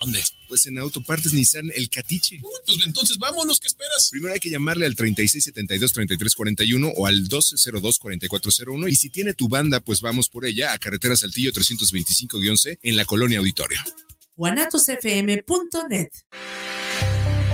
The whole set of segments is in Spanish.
¿Dónde? Pues en Autopartes Nissan El Catiche. pues entonces vámonos, ¿qué esperas? Primero hay que llamarle al 3672-3341 o al 1202-4401 y si tiene tu banda, pues vamos por ella a Carretera Saltillo 325-C en la Colonia Auditorio. guanatosfm.net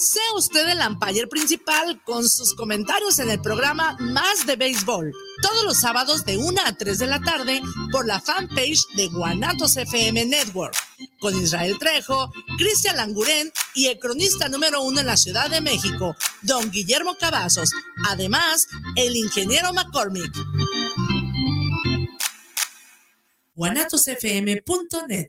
Sea usted el umpire principal con sus comentarios en el programa Más de Béisbol, todos los sábados de 1 a 3 de la tarde por la fanpage de Guanatos FM Network, con Israel Trejo, Cristian Langurén y el cronista número uno en la Ciudad de México, don Guillermo Cavazos, además el ingeniero McCormick. guanatosfm.net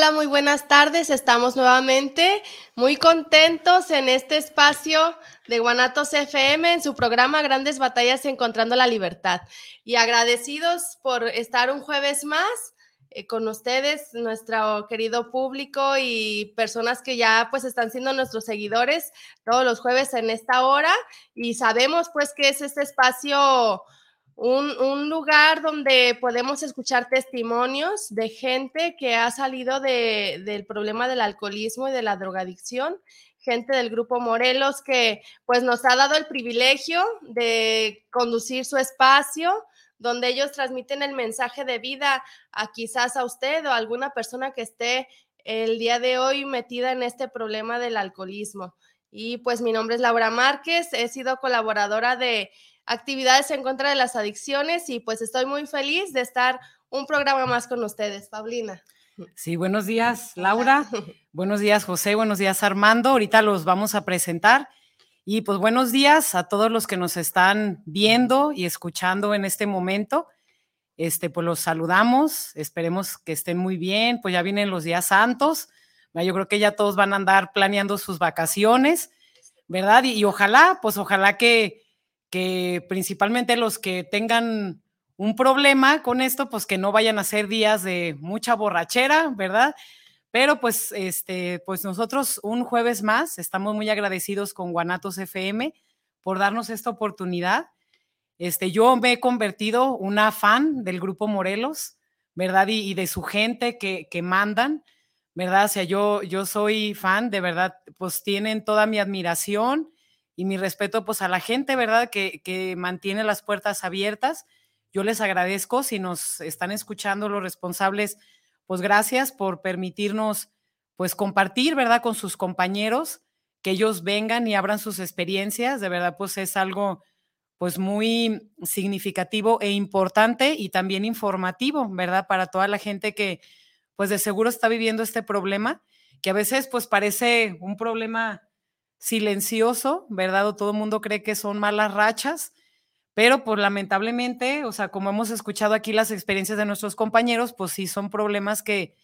Hola, muy buenas tardes. Estamos nuevamente muy contentos en este espacio de Guanatos FM en su programa Grandes Batallas Encontrando la Libertad. Y agradecidos por estar un jueves más eh, con ustedes, nuestro querido público y personas que ya pues están siendo nuestros seguidores todos los jueves en esta hora. Y sabemos pues que es este espacio un, lugar donde podemos escuchar testimonios de gente que ha salido del problema del alcoholismo y de la drogadicción, gente del grupo Morelos que pues nos ha dado el privilegio de conducir su espacio donde ellos transmiten el mensaje de vida a quizás a usted o a alguna persona que esté el día de hoy metida en este problema del alcoholismo. Y pues mi nombre es Laura Márquez, he sido colaboradora de actividades en contra de las adicciones y pues estoy muy feliz de estar un programa más con ustedes. Paulina. Sí, buenos días, Laura. buenos días, José. Buenos días, Armando. Ahorita los vamos a presentar. Y pues buenos días a todos los que nos están viendo y escuchando en este momento. Este, pues los saludamos. Esperemos que estén muy bien. Pues ya vienen los días santos. Yo creo que ya todos van a andar planeando sus vacaciones, ¿verdad? y ojalá, pues ojalá que, que principalmente los que tengan un problema con esto, pues que no vayan a ser días de mucha borrachera, ¿verdad? Pero pues, este, pues nosotros un jueves más estamos muy agradecidos con Guanatos FM por darnos esta oportunidad. Este, yo me he convertido una fan del grupo Morelos, ¿verdad? Y, de su gente que, que, mandan, ¿verdad? O sea, yo, yo soy fan, de verdad, pues tienen toda mi admiración y mi respeto pues a la gente, ¿verdad? Que, que mantiene las puertas abiertas. Yo les agradezco si nos están escuchando los responsables, pues gracias por permitirnos pues compartir, ¿verdad? Con sus compañeros, que ellos vengan y abran sus experiencias, de verdad pues es algo pues muy significativo e importante y también informativo, ¿verdad? Para toda la gente que pues de seguro está viviendo este problema, que a veces pues parece un problema silencioso, ¿verdad? Todo el mundo cree que son malas rachas, pero pues lamentablemente, o sea, como hemos escuchado aquí las experiencias de nuestros compañeros, pues sí son problemas que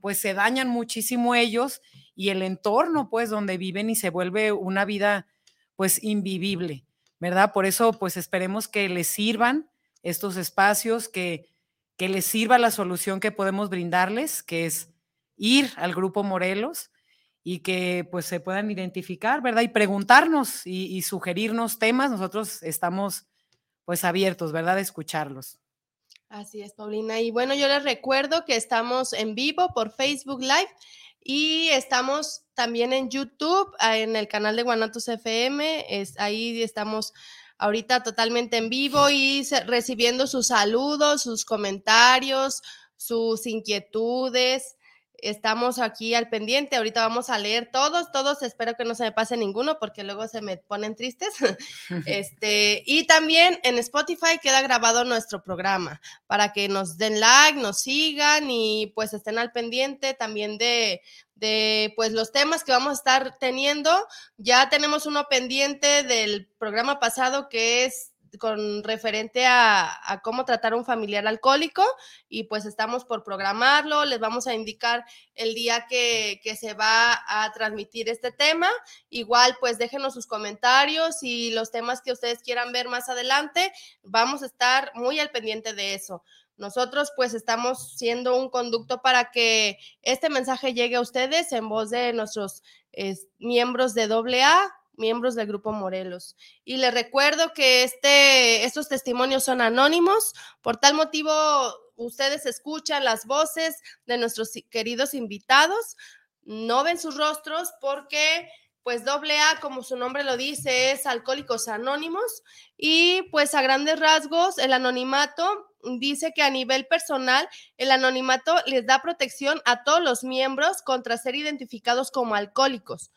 pues se dañan muchísimo ellos y el entorno pues donde viven y se vuelve una vida pues invivible, ¿verdad? Por eso pues esperemos que les sirvan estos espacios, que, que les sirva la solución que podemos brindarles, que es ir al grupo Morelos, y que pues se puedan identificar, ¿verdad? Y preguntarnos y, sugerirnos temas. Nosotros estamos pues abiertos, ¿verdad? De escucharlos. Así es, Paulina. Y bueno, yo les recuerdo que estamos en vivo por Facebook Live y estamos también en YouTube, ah, en el canal de Guanatos FM. Es, ahí estamos ahorita totalmente en vivo y recibiendo sus saludos, sus comentarios, sus inquietudes estamos aquí al pendiente. Ahorita vamos a leer todos, todos. Espero que no se me pase ninguno porque luego se me ponen tristes. este, y también en Spotify queda grabado nuestro programa para que nos den like, nos sigan y pues estén al pendiente también de, de pues los temas que vamos a estar teniendo. Ya tenemos uno pendiente del programa pasado que es con referente a, cómo tratar a un familiar alcohólico y pues estamos por programarlo, les vamos a indicar el día que, que, se va a transmitir este tema. Igual pues déjenos sus comentarios y los temas que ustedes quieran ver más adelante, vamos a estar muy al pendiente de eso. Nosotros pues estamos siendo un conducto para que este mensaje llegue a ustedes en voz de nuestros miembros de AA, miembros del Grupo Morelos. Y les recuerdo que este, estos testimonios son anónimos, por tal motivo ustedes escuchan las voces de nuestros queridos invitados, no ven sus rostros porque pues doble A, como su nombre lo dice, es Alcohólicos Anónimos. Y pues a grandes rasgos el anonimato dice que a nivel personal el anonimato les da protección a todos los miembros contra ser identificados como alcohólicos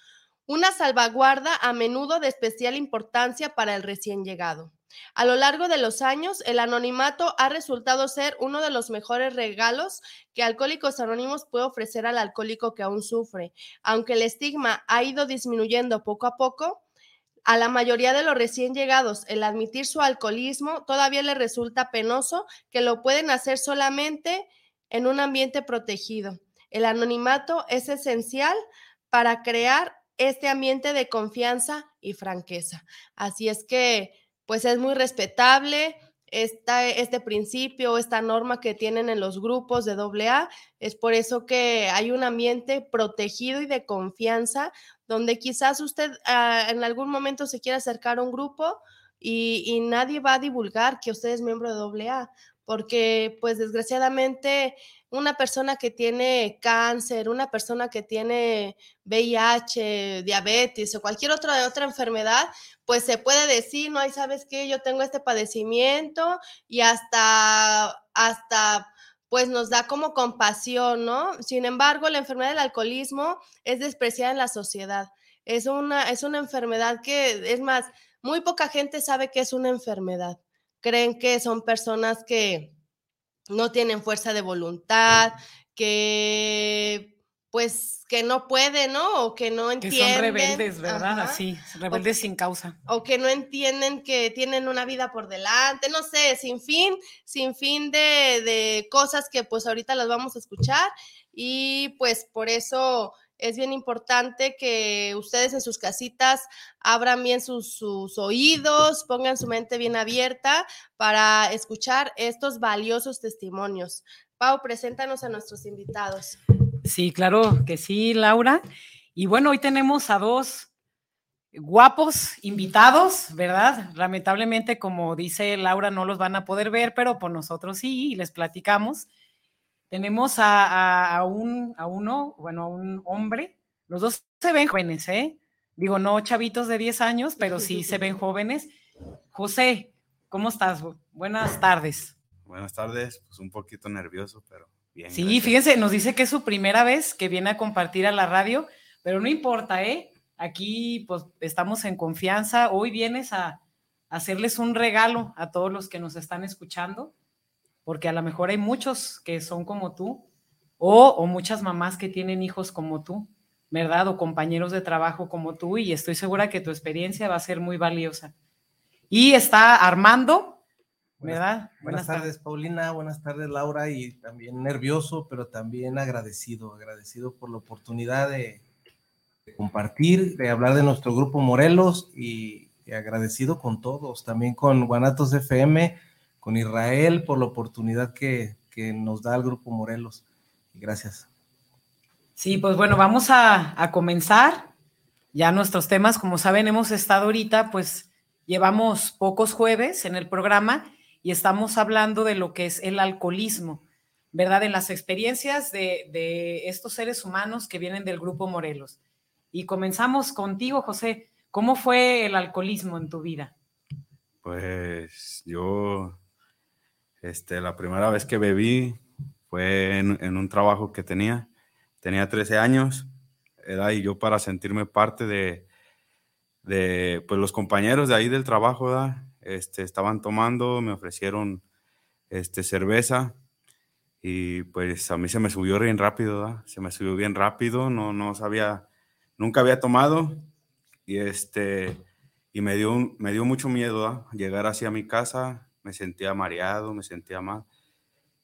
una salvaguarda a menudo de especial importancia para el recién llegado. A lo largo de los años, el anonimato ha resultado ser uno de los mejores regalos que Alcohólicos Anónimos puede ofrecer al alcohólico que aún sufre. Aunque el estigma ha ido disminuyendo poco a poco, a la mayoría de los recién llegados el admitir su alcoholismo todavía le resulta penoso que lo pueden hacer solamente en un ambiente protegido. El anonimato es esencial para crear este ambiente de confianza y franqueza. Así es que, pues es muy respetable esta, este principio, esta norma que tienen en los grupos de AA. Es por eso que hay un ambiente protegido y de confianza donde quizás usted ah, en algún momento se quiera acercar a un grupo y, y, nadie va a divulgar que usted es miembro de AA, porque pues desgraciadamente una persona que tiene cáncer, una persona que tiene VIH, diabetes o cualquier otra, otra enfermedad, pues se puede decir, no, hay sabes qué, yo tengo este padecimiento y hasta, hasta pues nos da como compasión, ¿no? Sin embargo, la enfermedad del alcoholismo es despreciada en la sociedad. Es una, es una enfermedad que, es más, muy poca gente sabe que es una enfermedad. Creen que son personas que, no tienen fuerza de voluntad, que pues que no pueden, ¿no? O que no entienden. Que son rebeldes, ¿verdad? Así, rebeldes sin causa. O que no entienden que tienen una vida por delante, no sé, sin fin, sin fin de, de cosas que pues ahorita las vamos a escuchar y pues por eso es bien importante que ustedes en sus casitas abran bien sus, oídos, pongan su mente bien abierta para escuchar estos valiosos testimonios. Pau, preséntanos a nuestros invitados. Sí, claro que sí, Laura. Y bueno, hoy tenemos a dos guapos invitados, ¿verdad? Lamentablemente, como dice Laura, no los van a poder ver, pero por nosotros sí, les platicamos. Tenemos a, un, a uno, bueno, a un hombre. Los dos se ven jóvenes, ¿eh? Digo, no chavitos de 10 años, pero sí se ven jóvenes. José, ¿cómo estás? Buenas tardes. Buenas tardes, pues un poquito nervioso, pero bien. Sí, fíjense, nos dice que es su primera vez que viene a compartir a la radio, pero no importa, ¿eh? Aquí pues estamos en confianza. Hoy vienes a, hacerles un regalo a todos los que nos están escuchando, porque a lo mejor hay muchos que son como tú, o, o muchas mamás que tienen hijos como tú, ¿verdad? O compañeros de trabajo como tú, y estoy segura que tu experiencia va a ser muy valiosa. Y está Armando, ¿verdad? Buenas, tardes, Paulina, buenas tardes, Laura, y también nervioso, pero también agradecido, agradecido por la oportunidad de, compartir, de hablar de nuestro grupo Morelos y, agradecido con todos, también con Guanatos FM, con Israel por la oportunidad que, nos da el grupo Morelos. Gracias. Sí, pues bueno, vamos a, a comenzar ya nuestros temas. Como saben, hemos estado ahorita, pues llevamos pocos jueves en el programa y estamos hablando de lo que es el alcoholismo, ¿verdad? En las experiencias de, de estos seres humanos que vienen del grupo Morelos. Y comenzamos contigo, José. ¿Cómo fue el alcoholismo en tu vida? Pues yo, este, la primera vez que bebí fue en, un trabajo que tenía. Tenía 13 años, era y yo para sentirme parte de, de pues los compañeros de ahí del trabajo, Este, estaban tomando, me ofrecieron este, cerveza y pues a mí se me subió bien rápido, se me subió bien rápido, no, no sabía nunca había tomado y este y me dio me dio mucho miedo llegar hacia mi casa me sentía mareado me sentía mal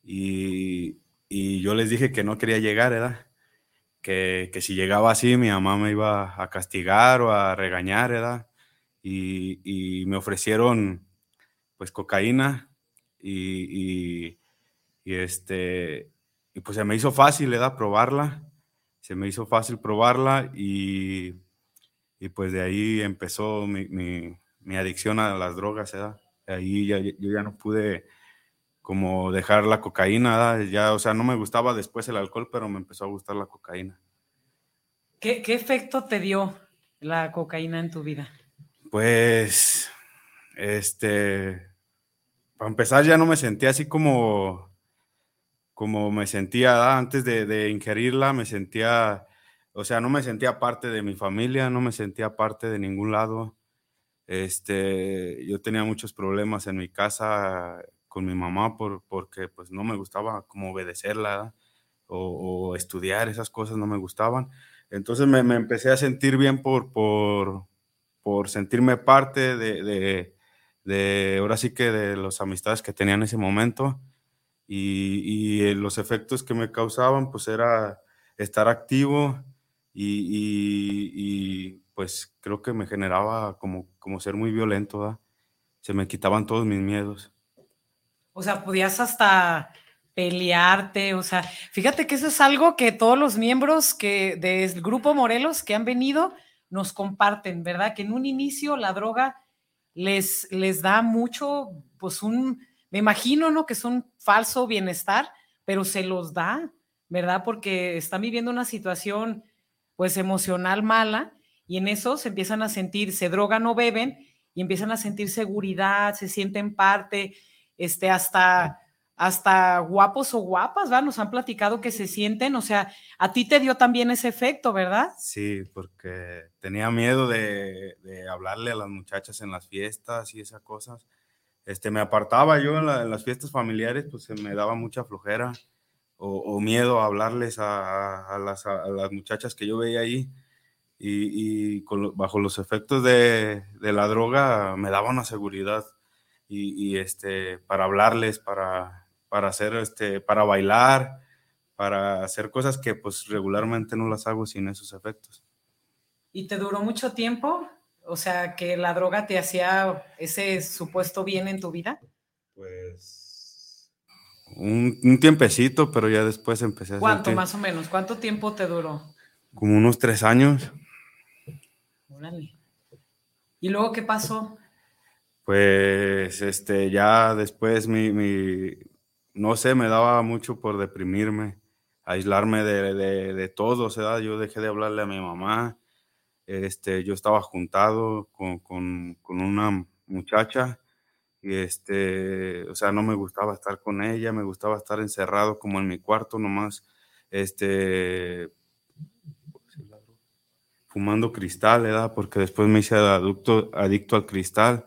y, y, yo les dije que no quería llegar ¿verdad? Que, que, si llegaba así mi mamá me iba a castigar o a regañar ¿verdad? Y, y me ofrecieron pues cocaína y, y, este y pues se me hizo fácil ¿verdad? probarla se me hizo fácil probarla y, pues de ahí empezó mi, mi, adicción a las drogas, ¿verdad? Ahí ya, yo ya no pude como dejar la cocaína, ya, o sea, no me gustaba después el alcohol, pero me empezó a gustar la cocaína. ¿Qué, qué efecto te dio la cocaína en tu vida? Pues, este, para empezar ya no me sentía así como como me sentía antes de, ingerirla, me sentía, o sea, no me sentía parte de mi familia, no me sentía parte de ningún lado. Este, yo tenía muchos problemas en mi casa con mi mamá por, porque pues no me gustaba como obedecerla o, estudiar, esas cosas no me gustaban. Entonces me, empecé a sentir bien por, por, por sentirme parte de, de, de, ahora sí que de las amistades que tenía en ese momento y, eh, los efectos que me causaban pues era estar activo y, pues creo que me generaba como, como ser muy violento, se me quitaban todos mis miedos. O sea, podías hasta pelearte, o sea, fíjate que eso es algo que todos los miembros que del grupo Morelos que han venido nos comparten, ¿verdad? Que en un inicio la droga les, les da mucho, pues un, me imagino, ¿no? Que es un falso bienestar, pero se los da, ¿verdad? Porque están viviendo una situación, pues, emocional mala y en eso se empiezan a sentir, se drogan o beben y empiezan a sentir seguridad, se sienten parte, este, hasta, hasta guapos o guapas, ¿verdad? Nos han platicado que se sienten, o sea, a ti te dio también ese efecto, ¿verdad? Sí, porque tenía miedo de, hablarle a las muchachas en las fiestas y esas cosas este, me apartaba yo en, las fiestas familiares, pues me daba mucha flojera o, miedo a hablarles a, las, muchachas que yo veía ahí. Y, bajo los efectos de, la droga me daba una seguridad y, este, para hablarles, para, para hacer, este, para bailar, para hacer cosas que pues regularmente no las hago sin esos efectos. ¿Y te duró mucho tiempo? O sea, que la droga te hacía ese supuesto bien en tu vida. Pues un, un tiempecito, pero ya después empecé a ¿Cuánto sentir más o menos? ¿Cuánto tiempo te duró? como unos tres años. ¿Y luego qué pasó? Pues este, ya después mi, mi- no sé, me daba mucho por deprimirme, aislarme de, de, de todo, o sea, yo dejé de hablarle a mi mamá, este, yo estaba juntado con, con, con una muchacha y este, o sea, no me gustaba estar con ella, me gustaba estar encerrado como en mi cuarto nomás, este, fumando cristal, ¿verdad? Porque después me hice adicto, adicto al cristal.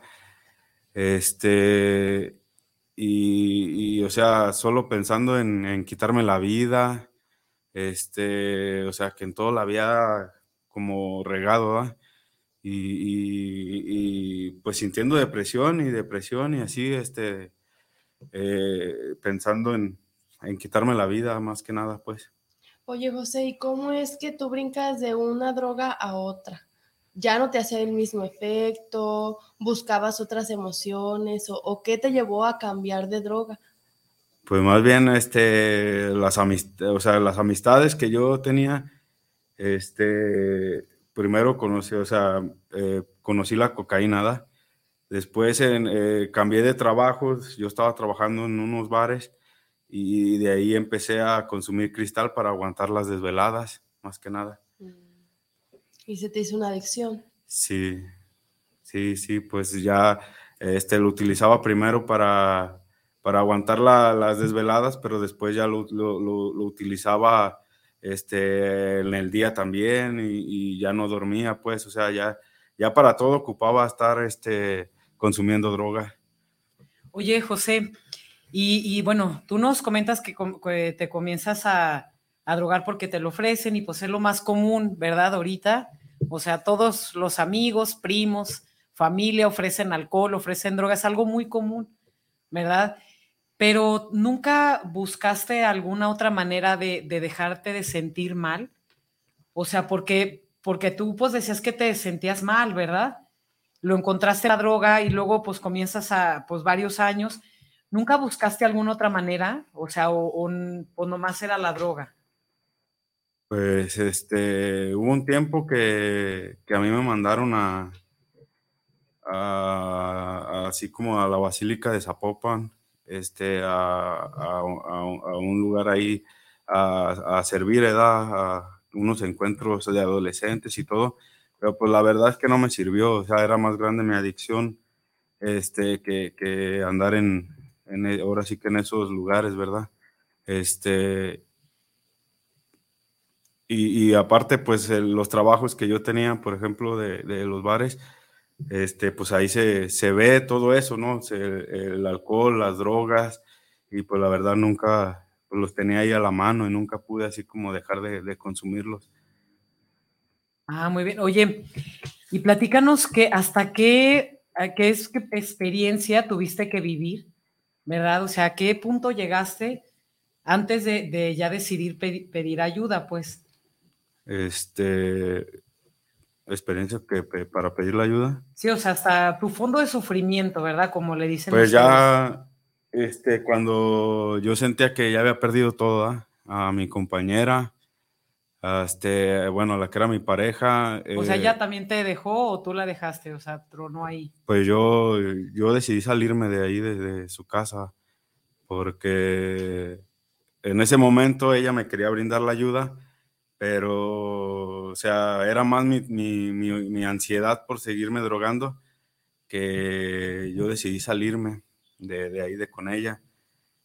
Este, y, o sea, solo pensando en, quitarme la vida, este, o sea, que en todo la había como regado, y, pues sintiendo depresión y depresión y así, este, eh, pensando en, en quitarme la vida más que nada, pues. Oye, José, ¿y cómo es que tú brincas de una droga a otra? ¿Ya no te hacía el mismo efecto? ¿Buscabas otras emociones? ¿O, qué te llevó a cambiar de droga? Pues más bien, este, las amistades, o sea, las amistades que yo tenía, este, primero conocí, o sea, eh, conocí la cocaína. Después eh, cambié de trabajos, yo estaba trabajando en unos bares y de ahí empecé a consumir cristal para aguantar las desveladas, más que nada. Y se te hizo una adicción. Sí, sí, sí, pues ya este, lo utilizaba primero para, para aguantar la- las desveladas, pero después ya lo, lo- lo- lo utilizaba este, en el día también y, y ya no dormía, pues, o sea, ya, ya para todo ocupaba estar este, consumiendo droga. Oye, José, y, bueno, tú nos comentas que, te comienzas a, a drogar porque te lo ofrecen y pues es lo más común, ¿verdad? Ahorita, o sea, todos los amigos, primos, familia ofrecen alcohol, ofrecen drogas, algo muy común, ¿verdad? Pero nunca buscaste alguna otra manera de, de dejarte de sentir mal. O sea, porque, porque tú pues decías que te sentías mal, ¿verdad? Lo encontraste la droga y luego pues comienzas a pues varios años. ¿Nunca buscaste alguna otra manera? O sea, o, nomás era la droga. Pues este, hubo un tiempo que, que a mí me mandaron a, así como a la Basílica de Zapopan, este, a, a- un lugar ahí a, servir, ¿verdad? A unos encuentros de adolescentes y todo, pero pues la verdad es que no me sirvió, o sea, era más grande mi adicción este, que andar en, e- ahora sí que en esos lugares, ¿verdad? Este, y, aparte, pues los trabajos que yo tenía, por ejemplo, de, los bares, este, pues ahí se, se ve todo eso, ¿no? El alcohol, las drogas, y pues la verdad nunca los tenía ahí a la mano y nunca pude así como dejar de, consumirlos. Ah, muy bien. Oye, y platícanos que hasta qué, qué experiencia tuviste que vivir, ¿verdad? O sea, ¿a qué punto llegaste antes de, de ya decidir pedi- pedir ayuda, pues? Este, experiencia que para pedir la ayuda. Sí, o sea, hasta tu fondo de sufrimiento, ¿verdad? Como le dicen Pues ustedes. ya, este, cuando yo sentía que ya había perdido todo, ¿ah? a mi compañera, este, bueno, la que era mi pareja. O sea, eh, ¿ya también te dejó o tú la dejaste? O sea, tronó ahí. Pues yo, yo decidí salirme de ahí, de, de su casa, porque en ese momento ella me quería brindar la ayuda, pero, o sea, era más mi, mi- mi- mi ansiedad por seguirme drogando que yo decidí salirme de, de ahí, de con ella.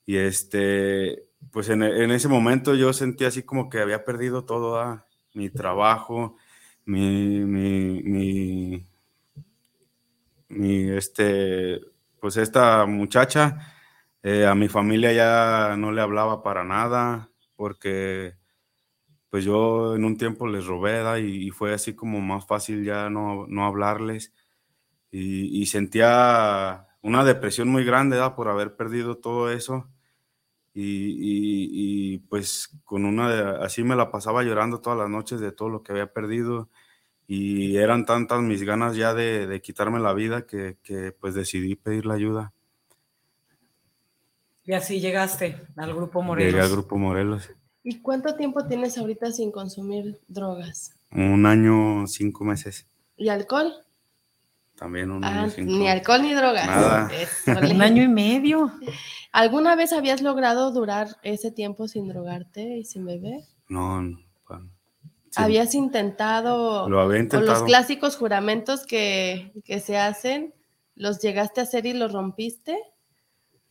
Y este, pues en, en ese momento yo sentí así como que había perdido todo, ah, mi trabajo, mi, mi, este, pues esta muchacha, eh, a mi familia ya no le hablaba para nada, porque pues yo en un tiempo les robé, y, fue así como más fácil ya no, no hablarles, y, y sentía una depresión muy grande, por haber perdido todo eso, y, y- y, pues con una, de- así me la pasaba llorando todas las noches de todo lo que había perdido, y eran tantas mis ganas ya de, de quitarme la vida que, que, pues decidí pedir la ayuda. Y así llegaste al Grupo Morelos. Llegué al Grupo Morelos. ¿Y cuánto tiempo tienes ahorita sin consumir drogas? Un año, cinco meses. ¿Y alcohol? También un Ah, año, ni alcohol ni drogas. Nada. Un año y medio. ¿Alguna vez habías logrado durar ese tiempo sin drogarte y sin beber? No, no. bueno, sí, ¿Habías intentado, Lo había o los intentado. clásicos juramentos que, que se hacen, los llegaste a hacer y los rompiste?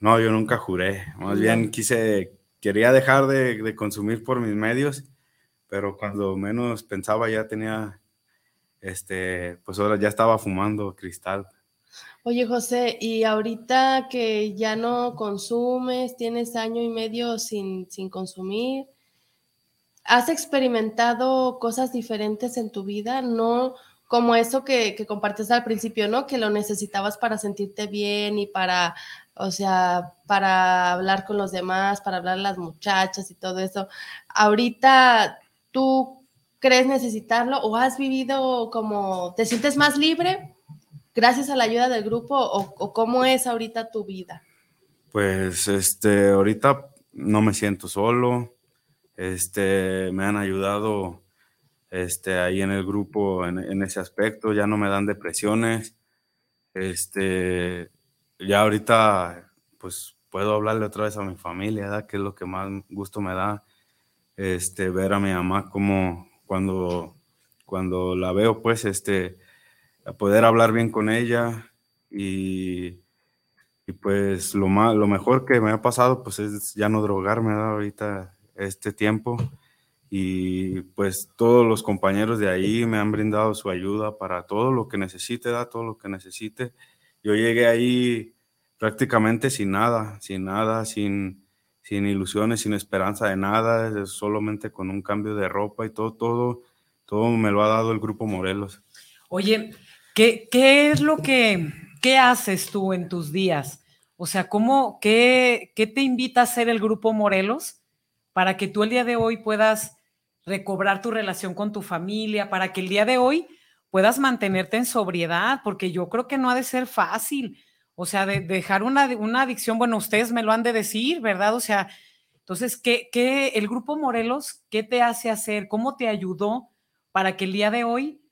No, yo nunca juré. Más No. bien quise, quería dejar de, de consumir por mis medios, pero cuando menos pensaba ya tenía, este, pues ahora ya estaba fumando cristal. Oye, José, y ahorita que ya no consumes, tienes año y medio sin, sin consumir, ¿has experimentado cosas diferentes en tu vida? No como eso que, que compartes al principio, ¿no? Que lo necesitabas para sentirte bien y para, o sea, para hablar con los demás, para hablar a las muchachas y todo eso. Ahorita, ¿tú crees necesitarlo o has vivido como, te sientes más libre? gracias a la ayuda del grupo o, o cómo es ahorita tu vida? Pues, este, ahorita no me siento solo. Este, me han ayudado, este, ahí en el grupo en, en ese aspecto. Ya no me dan depresiones. Este, ya ahorita, pues, puedo hablarle otra vez a mi familia, ¿verdad? Que es lo que más gusto me da. Este, ver a mi mamá como cuando, cuando la veo, pues, este, a poder hablar bien con ella y, y pues lo, más, lo mejor que me ha pasado pues es ya no drogarme ¿verdad? ahorita este tiempo y pues todos los compañeros de ahí me han brindado su ayuda para todo lo que necesite, ¿verdad? todo lo que necesite. Yo llegué ahí prácticamente sin nada, sin nada, sin, sin ilusiones, sin esperanza de nada, solamente con un cambio de ropa y todo, todo, todo me lo ha dado el grupo Morelos. Oye, ¿qué, qué es lo que, qué haces tú en tus días? O sea, ¿cómo, qué, qué te invita a hacer el grupo Morelos para que tú el día de hoy puedas recobrar tu relación con tu familia, para que el día de hoy puedas mantenerte en sobriedad? Porque yo creo que no ha de ser fácil. O sea, de, dejar una, una adicción, bueno, ustedes me lo han de decir, ¿verdad? O sea, entonces, ¿qué, qué, el grupo Morelos, qué te hace hacer? ¿Cómo te ayudó para que el día de hoy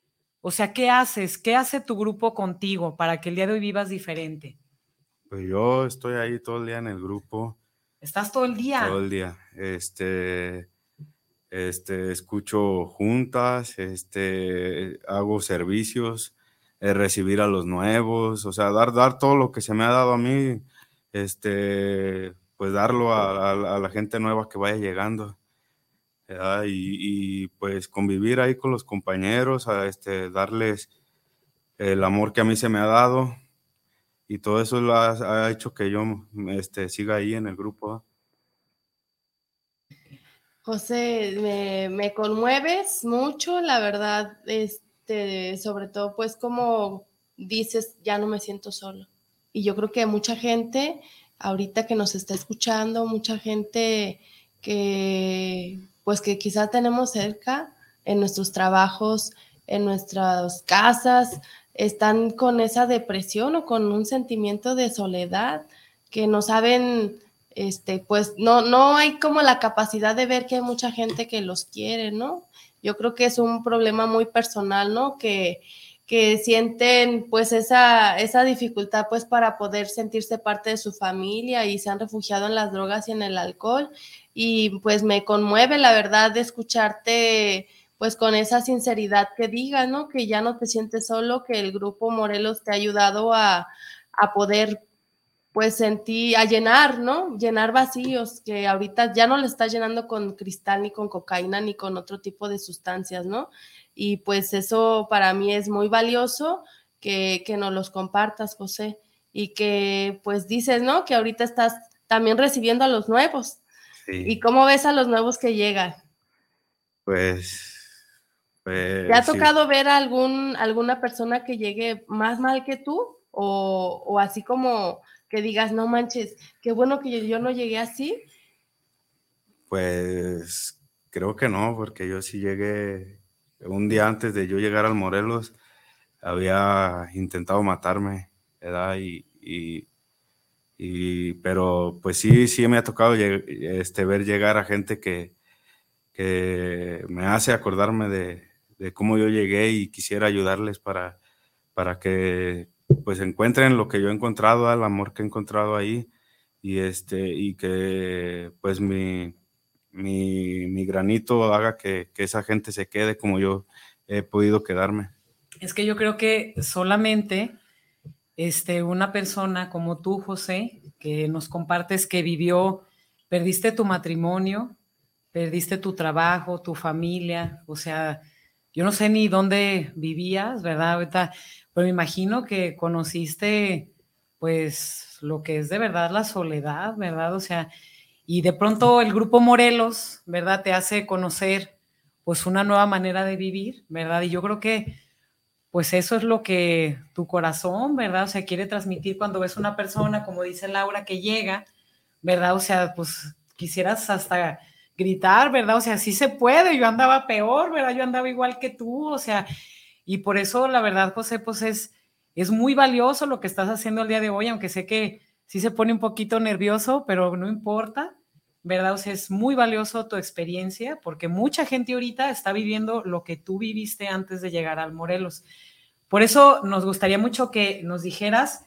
o sea, ¿qué haces? ¿Qué hace tu grupo contigo para que el día de hoy vivas diferente? Pues yo estoy ahí todo el día en el grupo. ¿Estás todo el día? Todo el día. Este, este, escucho juntas, este, hago servicios, eh, recibir a los nuevos, o sea, dar, dar todo lo que se me ha dado a mí, este, pues darlo a, la gente nueva que vaya llegando. Y, y, pues convivir ahí con los compañeros, a este, darles el amor que a mí se me ha dado y todo eso lo ha, ha hecho que yo este, siga ahí en el grupo. José, me, me conmueves mucho, la verdad, este, sobre todo pues como dices, ya no me siento solo. Y yo creo que mucha gente ahorita que nos está escuchando, mucha gente que pues que quizás tenemos cerca en nuestros trabajos, en nuestras casas, están con esa depresión o con un sentimiento de soledad que no saben este, pues no, no hay como la capacidad de ver que hay mucha gente que los quiere, ¿no? Yo creo que es un problema muy personal, ¿no? Que, que sienten pues esa, esa dificultad pues para poder sentirse parte de su familia y se han refugiado en las drogas y en el alcohol. Y pues me conmueve la verdad de escucharte pues con esa sinceridad que digas, ¿no? Que ya no te sientes solo, que el grupo Morelos te ha ayudado a, a poder pues sentí a llenar, ¿no? Llenar vacíos que ahorita ya no le estás llenando con cristal ni con cocaína ni con otro tipo de sustancias, ¿no? Y pues eso para mí es muy valioso que, que nos los compartas, José, y que pues dices, ¿no? Que ahorita estás también recibiendo a los nuevos. Sí. ¿Y cómo ves a los nuevos que llegan? Pues, pues ¿Te ha sí. tocado ver a algún, alguna persona que llegue más mal que tú? O, o así como que digas, no manches, qué bueno que yo, no llegué así. Pues creo que no, porque yo sí llegué un día antes de yo llegar al Morelos, había intentado matarme, ¿verdad? Y, y, Y, pero pues sí, sí me ha tocado este, ver llegar a gente que, que me hace acordarme de, de, cómo yo llegué y quisiera ayudarles para, para que pues encuentren lo que yo he encontrado, el amor que he encontrado ahí y, este, y que pues mi, mi, mi granito haga que, que esa gente se quede como yo he podido quedarme. Es que yo creo que solamente este, una persona como tú, José, que nos compartes que vivió, perdiste tu matrimonio, perdiste tu trabajo, tu familia, o sea, yo no sé ni dónde vivías, ¿verdad? Ahorita, pero me imagino que conociste, pues, lo que es de verdad la soledad, ¿verdad? O sea, y de pronto el grupo Morelos, ¿verdad? Te hace conocer, pues, una nueva manera de vivir, ¿verdad? Y yo creo que pues eso es lo que tu corazón, ¿verdad? O sea, quiere transmitir cuando ves una persona, como dice Laura, que llega, ¿verdad? O sea, pues quisieras hasta gritar, ¿verdad? O sea, sí se puede, yo andaba peor, ¿verdad? Yo andaba igual que tú, o sea, y por eso la verdad, José, pues es, es muy valioso lo que estás haciendo el día de hoy, aunque sé que sí se pone un poquito nervioso, pero no importa, ¿verdad? O sea, es muy valioso tu experiencia porque mucha gente ahorita está viviendo lo que tú viviste antes de llegar al Morelos. Por eso nos gustaría mucho que nos dijeras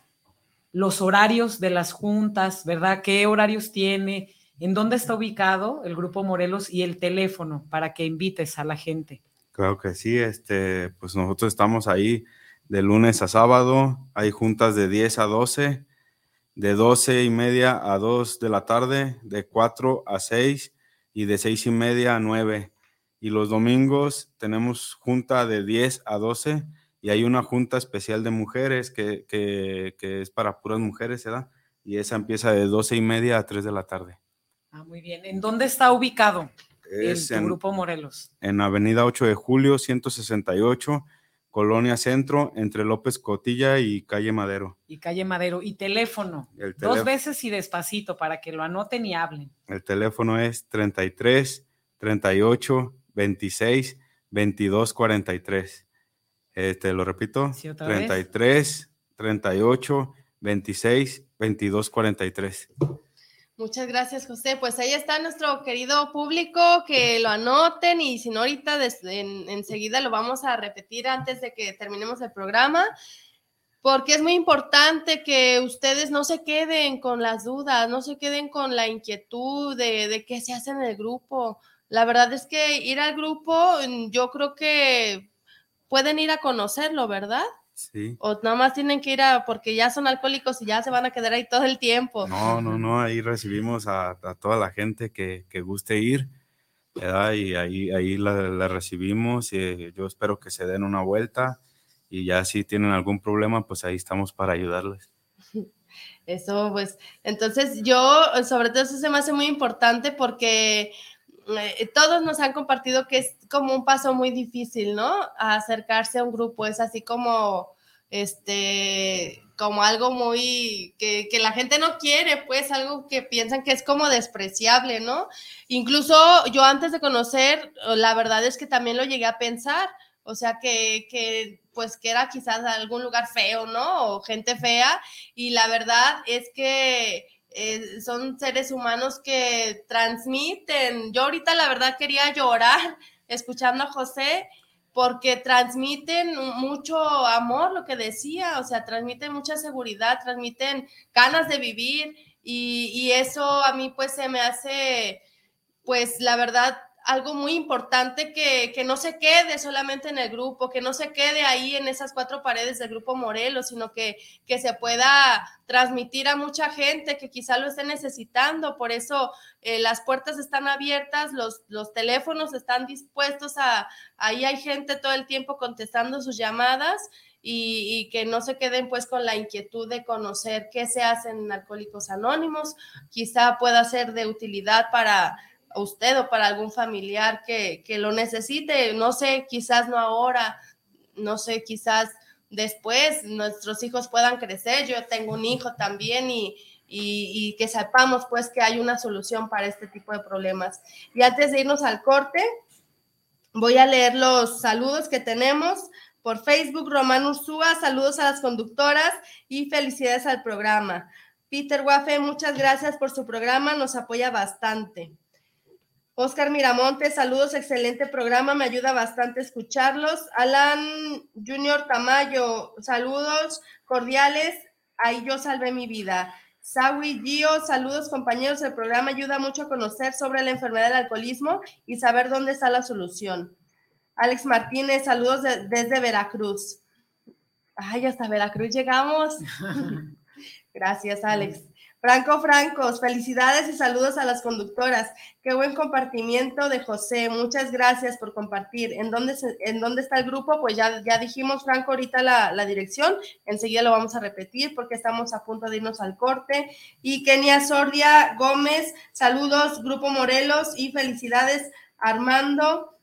los horarios de las juntas, ¿verdad? ¿Qué horarios tiene? ¿En dónde está ubicado el Grupo Morelos y el teléfono para que invites a la gente? Claro que sí, este, pues nosotros estamos ahí de lunes a sábado, hay juntas de 10 a 12 de 12 y media a 2 de la tarde, de 4 a 6 y de 6 y media a 9. Y los domingos tenemos junta de 10 a 12 y hay una junta especial de mujeres que, que, que es para puras mujeres, ¿verdad? Y esa empieza de 12 y media a 3 de la tarde. Ah, muy bien. ¿En dónde está ubicado el Grupo Morelos? En Avenida 8 de Julio, 168 Colonia Centro, entre López Cotilla y Calle Madero. Y Calle Madero. Y teléfono. Dos veces y despacito para que lo anoten y hablen. El teléfono es 33 38 26 22 43. Este, lo repito. Sí, 33 38 26 22 43. Muchas gracias, José. Pues ahí está nuestro querido público, que lo anoten y si no, ahorita enseguida lo vamos a repetir antes de que terminemos el programa, porque es muy importante que ustedes no se queden con las dudas, no se queden con la inquietud de, de qué se hace en el grupo. La verdad es que ir al grupo, yo creo que pueden ir a conocerlo, ¿verdad? O nada más tienen que ir a, porque ya son alcohólicos y ya se van a quedar ahí todo el tiempo. No, no, no, ahí recibimos a, toda la gente que, guste ir, ¿verdad? Y ahí, ahí la, recibimos y yo espero que se den una vuelta y ya si tienen algún problema, pues ahí estamos para ayudarles. Eso, pues, entonces yo, sobre todo eso se me hace muy importante porque todos nos han compartido que es como un paso muy difícil, ¿no? A acercarse a un grupo, es así como, este, como algo muy, que, que, la gente no quiere, pues algo que piensan que es como despreciable, ¿no? Incluso yo antes de conocer, la verdad es que también lo llegué a pensar, o sea, que, que pues que era quizás algún lugar feo, ¿no? O gente fea, y la verdad es que eh, son seres humanos que transmiten. Yo ahorita la verdad quería llorar escuchando a José porque transmiten mucho amor, lo que decía, o sea, transmiten mucha seguridad, transmiten ganas de vivir y, y eso a mí pues se me hace, pues la verdad, algo muy importante que, que, no se quede solamente en el grupo, que no se quede ahí en esas cuatro paredes del grupo Morelos, sino que, que se pueda transmitir a mucha gente que quizá lo esté necesitando. Por eso eh, las puertas están abiertas, los, los teléfonos están dispuestos a, ahí hay gente todo el tiempo contestando sus llamadas. Y, que no se queden pues con la inquietud de conocer qué se hace en Alcohólicos Anónimos, quizá pueda ser de utilidad para usted o para algún familiar que, lo necesite. No sé, quizás no ahora, no sé, quizás después nuestros hijos puedan crecer. Yo tengo un hijo también y, y, que sepamos pues que hay una solución para este tipo de problemas. Y antes de irnos al corte, voy a leer los saludos que tenemos por Facebook. Román Ursúa, saludos a las conductoras y felicidades al programa. Peter Wafe, muchas gracias por su programa, nos apoya bastante. Oscar Miramonte, saludos, excelente programa, me ayuda bastante escucharlos. Alan Junior Tamayo, saludos cordiales, ahí yo salvé mi vida. Sawi Gio, saludos compañeros, el programa ayuda mucho a conocer sobre la enfermedad del alcoholismo y saber dónde está la solución. Alex Martínez, saludos desde Veracruz. Ay, hasta Veracruz llegamos. Gracias, Alex. Franco Francos, felicidades y saludos a las conductoras. Qué buen compartimiento de José. Muchas gracias por compartir. ¿En dónde, está el grupo? Pues ya, ya dijimos, Franco, ahorita la, la, dirección. Enseguida lo vamos a repetir porque estamos a punto de irnos al corte. Y Kenia Sordia Gómez, saludos, Grupo Morelos y felicidades, Armando,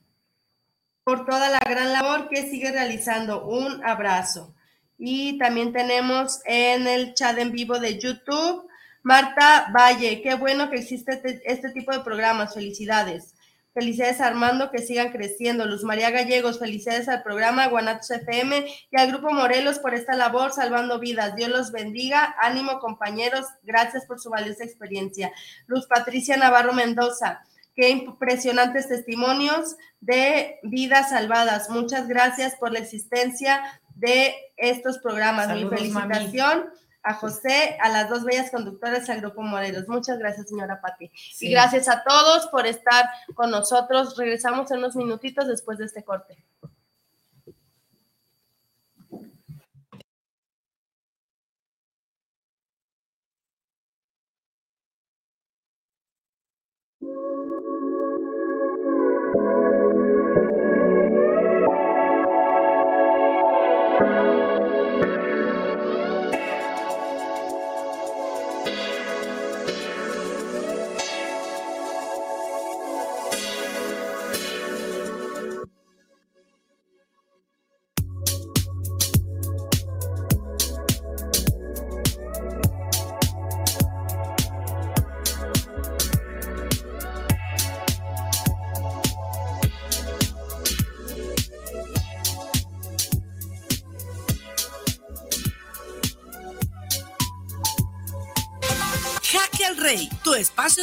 por toda la gran labor que sigue realizando. Un abrazo. Y también tenemos en el chat en vivo de YouTube Marta Valle, qué bueno que existe este, este, tipo de programas, felicidades. Felicidades Armando, que sigan creciendo. Luz María Gallegos, felicidades al programa Guanatos FM y al Grupo Morelos por esta labor salvando vidas. Dios los bendiga. Ánimo, compañeros. Gracias por su valiosa experiencia. Luz Patricia Navarro Mendoza, qué impresionantes testimonios de vidas salvadas. Muchas gracias por la existencia de estos programas. Mi felicitación a José, a las dos bellas conductoras al Grupo Morelos. Muchas gracias, señora Pati. Y gracias a todos por estar con nosotros. Regresamos en unos minutitos después de este corte.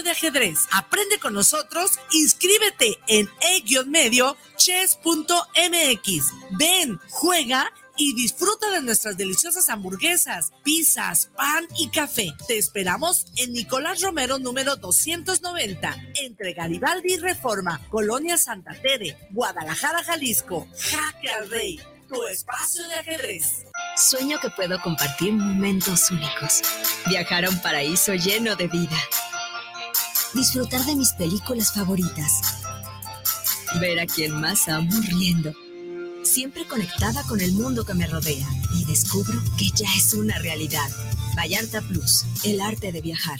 De ajedrez. Aprende con nosotros, inscríbete en e-medio chess.mx. Ven, juega y disfruta de nuestras deliciosas hamburguesas, pizzas, pan y café. Te esperamos en Nicolás Romero número 290, entre Garibaldi y Reforma, Colonia Santa Tere, Guadalajara, Jalisco. Jaque al Rey, tu espacio de ajedrez. Sueño que puedo compartir momentos únicos. Viajar a un paraíso lleno de vida disfrutar de mis películas favoritas, ver a quien más amo riendo, siempre conectada con el mundo que me rodea y descubro que ya es una realidad. Vallarta Plus, el arte de viajar.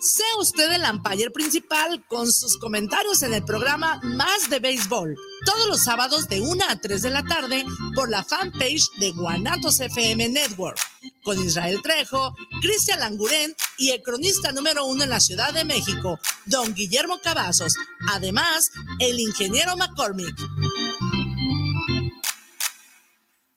Sea usted el umpire principal con sus comentarios en el programa Más de Béisbol, todos los sábados de 1 a 3 de la tarde por la fanpage de Guanatos FM Network. con Israel Trejo, Cristian Languren y el cronista número uno en la Ciudad de México, don Guillermo Cavazos. Además, el ingeniero McCormick.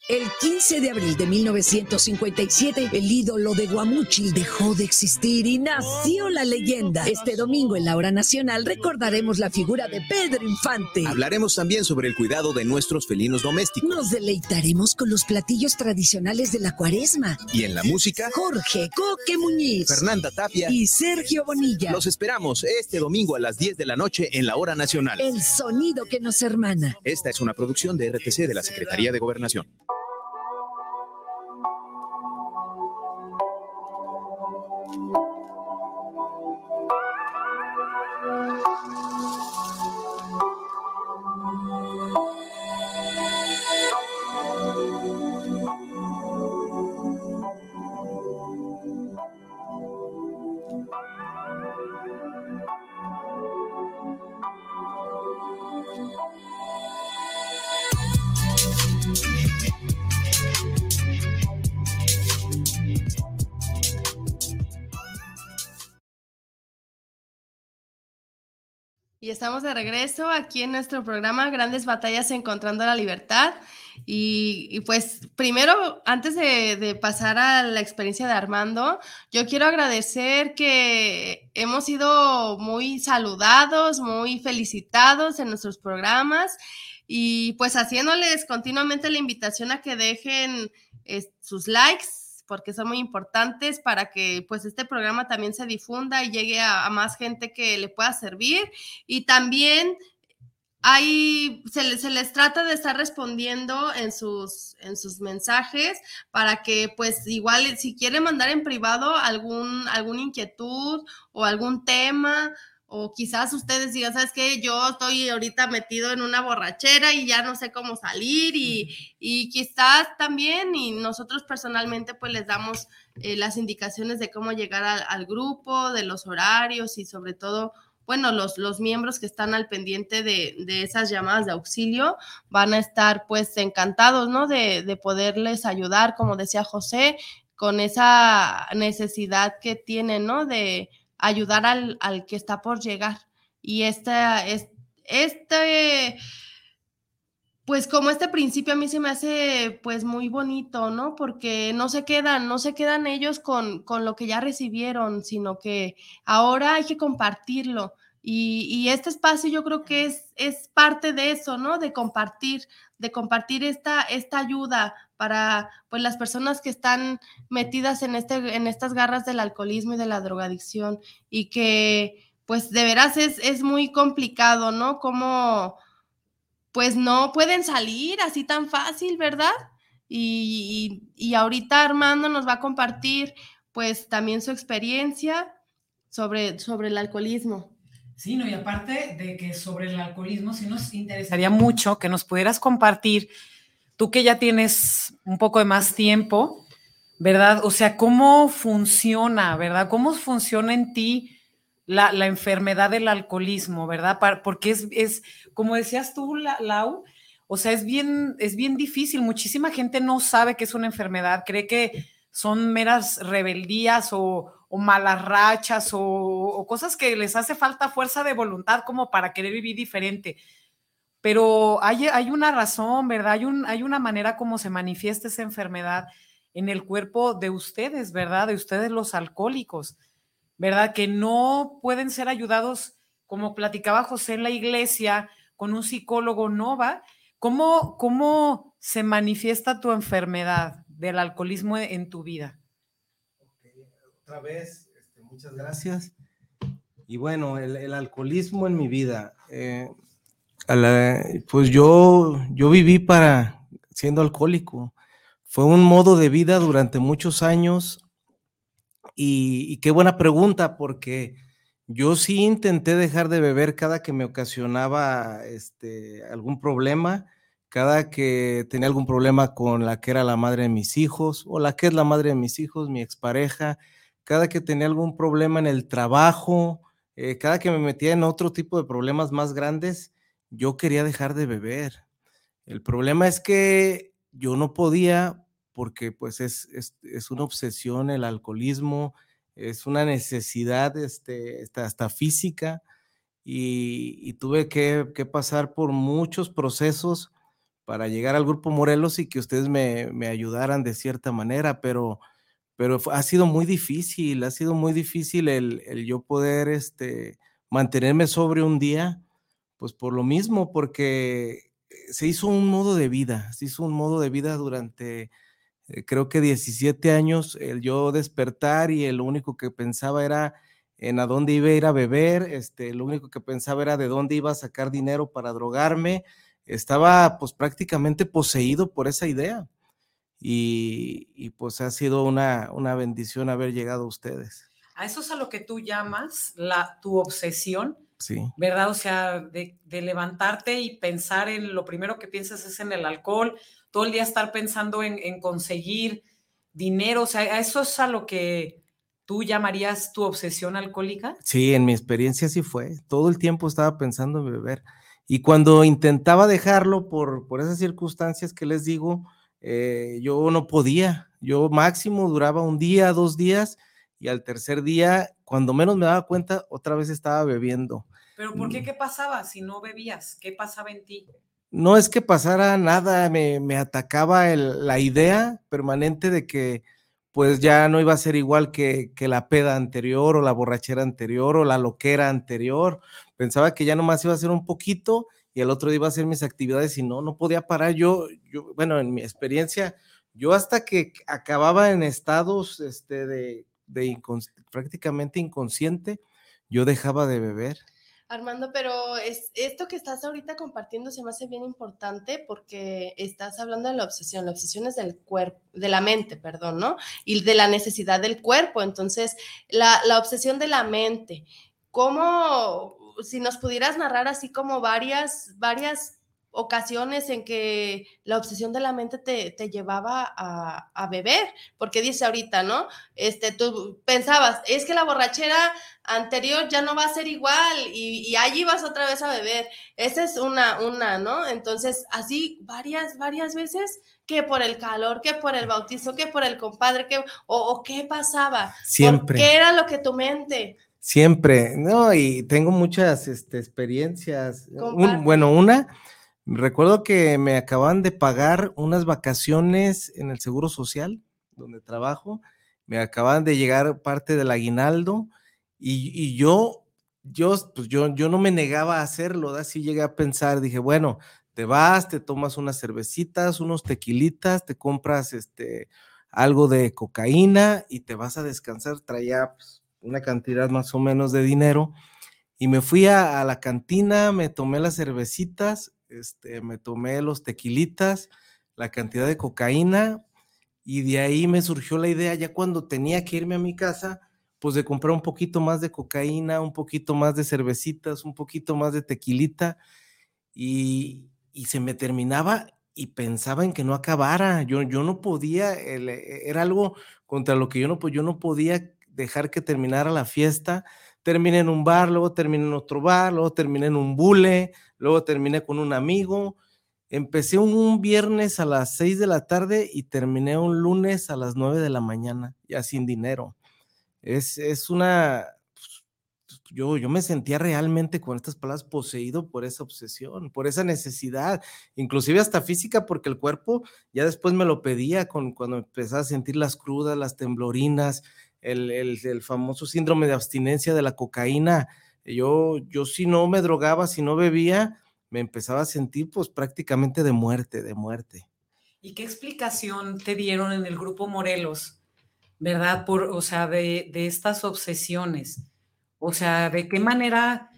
El 15 de abril de 1957, el ídolo de Guamuchil dejó de existir y nació la leyenda. Este domingo en la hora nacional recordaremos la figura de Pedro Infante. Hablaremos también sobre el cuidado de nuestros felinos domésticos. Nos deleitaremos con los platillos tradicionales de la cuaresma. Y en la música, Jorge Coque Muñiz, Fernanda Tapia y Sergio Bonilla. Los esperamos este domingo a las 10 de la noche en la hora nacional. El sonido que nos hermana. Esta es una producción de RTC de la Secretaría de Gobernación. Y estamos de regreso aquí en nuestro programa Grandes Batallas Encontrando la Libertad. Y, pues primero, antes de, pasar a la experiencia de Armando, yo quiero agradecer que hemos sido muy saludados, muy felicitados en nuestros programas y pues haciéndoles continuamente la invitación a que dejen eh, sus likes porque son muy importantes para que pues este programa también se difunda y llegue a, más gente que le pueda servir. Y también se, se, les trata de estar respondiendo en sus, en sus mensajes para que pues igual si quieren mandar en privado algún, alguna inquietud o algún tema o quizás ustedes digan, ¿sabes qué? Yo estoy ahorita metido en una borrachera y ya no sé cómo salir y, y quizás también y nosotros personalmente pues les damos eh, las indicaciones de cómo llegar al, al, grupo, de los horarios y sobre todo, bueno, los, los miembros que están al pendiente de, de, esas llamadas de auxilio van a estar pues encantados, ¿no? De, de poderles ayudar, como decía José, con esa necesidad que tienen, ¿no? De ayudar al, al, que está por llegar. Y esta, es, este, pues como este principio a mí se me hace pues muy bonito, ¿no? Porque no se quedan, no se quedan ellos con, con lo que ya recibieron, sino que ahora hay que compartirlo. Y, y, este espacio yo creo que es, es parte de eso, ¿no? De compartir, de compartir esta, esta ayuda para pues, las personas que están metidas en, este, en estas garras del alcoholismo y de la drogadicción y que pues de veras es, es muy complicado, ¿no? Como pues no pueden salir así tan fácil, ¿verdad? Y, y, y ahorita Armando nos va a compartir pues también su experiencia sobre, sobre el alcoholismo. Sí, no, y aparte de que sobre el alcoholismo, sí nos interesaría mucho que nos pudieras compartir, tú que ya tienes un poco de más tiempo, ¿verdad? O sea, ¿cómo funciona, verdad? ¿Cómo funciona en ti la, la enfermedad del alcoholismo, verdad? Porque es, es como decías tú, Lau, o sea, es bien, es bien difícil. Muchísima gente no sabe que es una enfermedad, cree que son meras rebeldías o, malas rachas o, cosas que les hace falta fuerza de voluntad como para querer vivir diferente. Pero hay, hay una razón, ¿verdad? Hay, un, hay una manera como se manifiesta esa enfermedad en el cuerpo de ustedes, ¿verdad? De ustedes los alcohólicos, ¿verdad? Que no pueden ser ayudados, como platicaba José en la iglesia, con un psicólogo nova. ¿Cómo, cómo se manifiesta tu enfermedad del alcoholismo en tu vida? otra vez, este, muchas gracias. Y bueno, el, alcoholismo en mi vida, eh, pues yo, yo viví para siendo alcohólico. Fue un modo de vida durante muchos años y, y qué buena pregunta porque yo sí intenté dejar de beber cada que me ocasionaba este, algún problema, cada que tenía algún problema con la que era la madre de mis hijos o la que es la madre de mis hijos, mi expareja, cada que tenía algún problema en el trabajo, eh, cada que me metía en otro tipo de problemas más grandes, yo quería dejar de beber. El problema es que yo no podía porque pues es, es, es una obsesión el alcoholismo, es una necesidad este, hasta física y, tuve que, que, pasar por muchos procesos para llegar al Grupo Morelos y que ustedes me, me ayudaran de cierta manera, pero, pero ha sido muy difícil, ha sido muy difícil el, el yo poder este, mantenerme sobre un día, pues por lo mismo, porque se hizo un modo de vida, se hizo un modo de vida durante eh, creo que 17 años, el yo despertar y el único que pensaba era en a dónde iba a ir a beber, este, lo único que pensaba era de dónde iba a sacar dinero para drogarme, estaba pues prácticamente poseído por esa idea. Y, y pues ha sido una, una bendición haber llegado a ustedes. A eso es a lo que tú llamas la, tu obsesión, Sí. ¿Verdad? O sea, de, de, levantarte y pensar en lo primero que piensas es en el alcohol, todo el día estar pensando en, en conseguir dinero, o sea, eso es a lo que tú llamarías tu obsesión alcohólica. Sí, en mi experiencia sí fue. Todo el tiempo estaba pensando en beber. Y cuando intentaba dejarlo por, por esas circunstancias que les digo, eh, yo no podía. Yo máximo duraba un día, dos días, y al tercer día, cuando menos me daba cuenta, otra vez estaba bebiendo. ¿Pero por qué? Mm. ¿Qué pasaba si no bebías? ¿Qué pasaba en ti? no es que pasara nada, me, atacaba la idea permanente de que pues ya no iba a ser igual que, la peda anterior o la borrachera anterior o la loquera anterior. Pensaba que ya nomás iba a ser un poquito y el otro día iba a hacer mis actividades y no, no podía parar. Yo, yo bueno, en mi experiencia, yo hasta que acababa en estados este, de, prácticamente inconsciente, yo dejaba de beber. Armando, pero es, esto que estás ahorita compartiendo se me hace bien importante porque estás hablando de la obsesión. La obsesión es del cuerpo, de la mente, perdón, ¿no? Y de la necesidad del cuerpo. Entonces, la, la obsesión de la mente. ¿Cómo, si nos pudieras narrar así como varias, varias ocasiones en que la obsesión de la mente te, te llevaba a, a, beber, porque dice ahorita, ¿no? Este, tú pensabas, es que la borrachera anterior ya no va a ser igual y, y allí vas otra vez a beber. Esa es una, una, ¿no? Entonces, así varias, varias veces, que por el calor, que por el bautizo, que por el compadre, que, o, o qué pasaba. Siempre. ¿Qué era lo que tu mente? Siempre, no, y tengo muchas este, experiencias. Un, bueno, una Recuerdo que me acaban de pagar unas vacaciones en el Seguro Social, donde trabajo. Me acaban de llegar parte del aguinaldo y, yo, yo, pues yo, yo no me negaba a hacerlo, así llegué a pensar, dije, bueno, te vas, te tomas unas cervecitas, unos tequilitas, te compras este, algo de cocaína y te vas a descansar. Traía pues, una cantidad más o menos de dinero y me fui a, a la cantina, me tomé las cervecitas este, me tomé los tequilitas, la cantidad de cocaína y de ahí me surgió la idea ya cuando tenía que irme a mi casa, pues de comprar un poquito más de cocaína, un poquito más de cervecitas, un poquito más de tequilita y, y se me terminaba y pensaba en que no acabara. Yo, yo no podía, e, era algo contra lo que yo no, yo no podía dejar que terminara la fiesta. Terminé en un bar, luego terminé en otro bar, luego terminé en un bule, luego terminé con un amigo. Empecé un, viernes a las 6 de la tarde y terminé un lunes a las 9 de la mañana, ya sin dinero. Es, es una, pues, yo, yo me sentía realmente con estas palabras poseído por esa obsesión, por esa necesidad, inclusive hasta física, porque el cuerpo ya después me lo pedía con, cuando empezaba a sentir las crudas, las temblorinas, el, el, famoso síndrome de abstinencia de la cocaína yo, yo si no me drogaba, si no bebía, me empezaba a sentir pues prácticamente de muerte, de muerte. ¿Y qué explicación te dieron en el grupo Morelos, verdad? Por, o sea, de, de estas obsesiones. O sea, ¿de qué manera,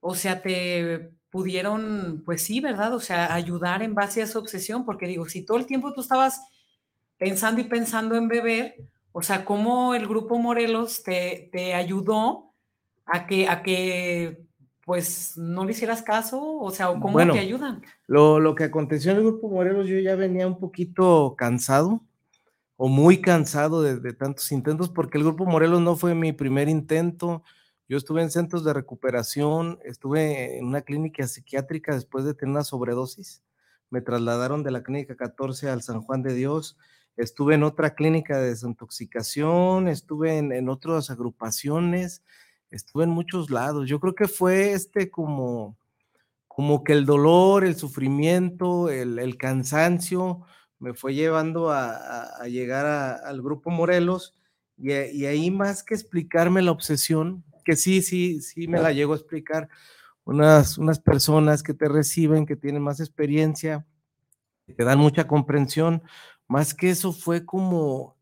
o sea, te pudieron, pues sí, ¿verdad? O sea, ayudar en base a esa obsesión, porque digo, si todo el tiempo tú estabas pensando y pensando en beber, o sea, ¿cómo el grupo Morelos te, te ayudó a que, a que pues no le hicieras caso, o sea, ¿cómo te ayudan? Lo, lo, que aconteció en el Grupo Morelos, yo ya venía un poquito cansado o muy cansado de, de, tantos intentos, porque el Grupo Morelos no fue mi primer intento. Yo estuve en centros de recuperación, estuve en una clínica psiquiátrica después de tener una sobredosis. Me trasladaron de la clínica 14 al San Juan de Dios estuve en otra clínica de desintoxicación, estuve en, en otras agrupaciones, estuve en muchos lados. Yo creo que fue este como, como que el dolor, el sufrimiento, el, el cansancio me fue llevando a, a, llegar a, al grupo Morelos y, y, ahí más que explicarme la obsesión, que sí, sí, sí me la llego a explicar, unas, unas personas que te reciben, que tienen más experiencia, que te dan mucha comprensión, más que eso fue como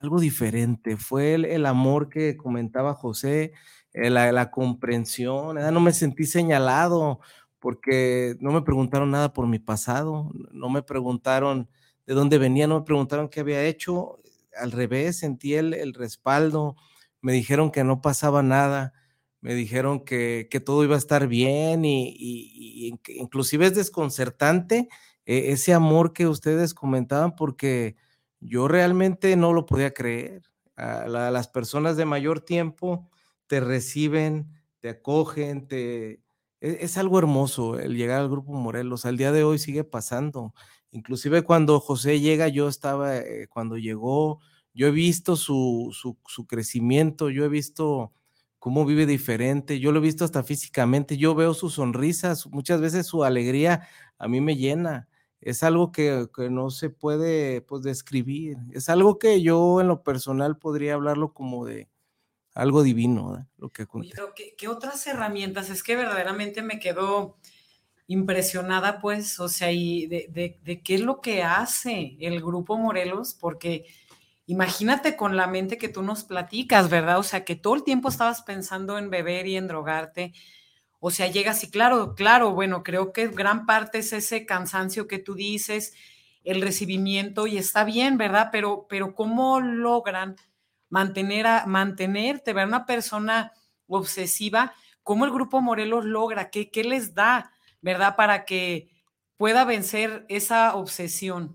algo diferente, fue el, el amor que comentaba José, eh, la, la, comprensión, ¿eh? no me sentí señalado porque no me preguntaron nada por mi pasado, no me preguntaron de dónde venía, no me preguntaron qué había hecho, al revés, sentí el, el respaldo, me dijeron que no pasaba nada, me dijeron que, que todo iba a estar bien y, y, y inclusive es desconcertante eh, ese amor que ustedes comentaban porque yo realmente no lo podía creer. A la, las personas de mayor tiempo te reciben, te acogen, te... Es, es, algo hermoso el llegar al Grupo Morelos. Al día de hoy sigue pasando. Inclusive cuando José llega, yo estaba, eh, cuando llegó, yo he visto su, su, crecimiento, yo he visto cómo vive diferente, yo lo he visto hasta físicamente, yo veo sus sonrisas, muchas veces su alegría a mí me llena es algo que, que, no se puede pues, describir. Es algo que yo en lo personal podría hablarlo como de algo divino. ¿eh? Lo que Oye, ¿qué, ¿qué, otras herramientas? Es que verdaderamente me quedo impresionada, pues, o sea, y de, de, de, qué es lo que hace el Grupo Morelos, porque imagínate con la mente que tú nos platicas, ¿verdad? O sea, que todo el tiempo estabas pensando en beber y en drogarte o sea, llegas y claro, claro, bueno, creo que gran parte es ese cansancio que tú dices, el recibimiento y está bien, ¿verdad? Pero, pero ¿cómo logran mantener a, mantenerte, ver una persona obsesiva? ¿Cómo el grupo Morelos logra? ¿Qué, qué les da, verdad, para que pueda vencer esa obsesión?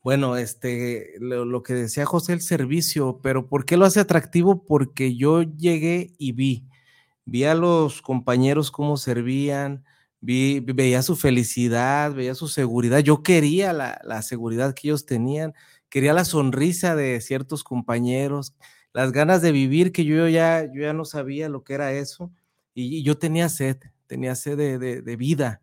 Bueno, este, lo, lo, que decía José, el servicio, pero ¿por qué lo hace atractivo? Porque yo llegué y vi vi a los compañeros cómo servían, vi, veía su felicidad, veía su seguridad. Yo quería la, la, seguridad que ellos tenían, quería la sonrisa de ciertos compañeros, las ganas de vivir, que yo ya, yo ya no sabía lo que era eso, y, yo tenía sed, tenía sed de, de, vida.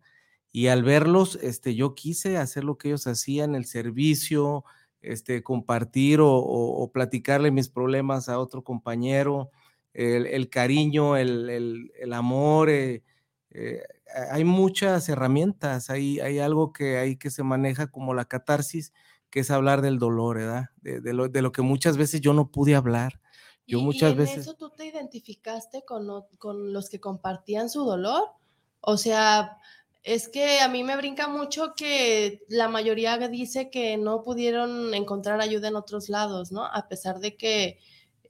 Y al verlos, este, yo quise hacer lo que ellos hacían, el servicio, este, compartir o, o platicarle mis problemas a otro compañero, el, el cariño, el, el, el amor. Eh, eh, hay muchas herramientas, hay, hay algo que hay que se maneja como la catarsis, que es hablar del dolor, ¿verdad? De, de, lo, de lo, que muchas veces yo no pude hablar. Yo ¿Y, muchas y en veces... eso tú te identificaste con, con los que compartían su dolor? O sea, es que a mí me brinca mucho que la mayoría dice que no pudieron encontrar ayuda en otros lados, ¿no? A pesar de que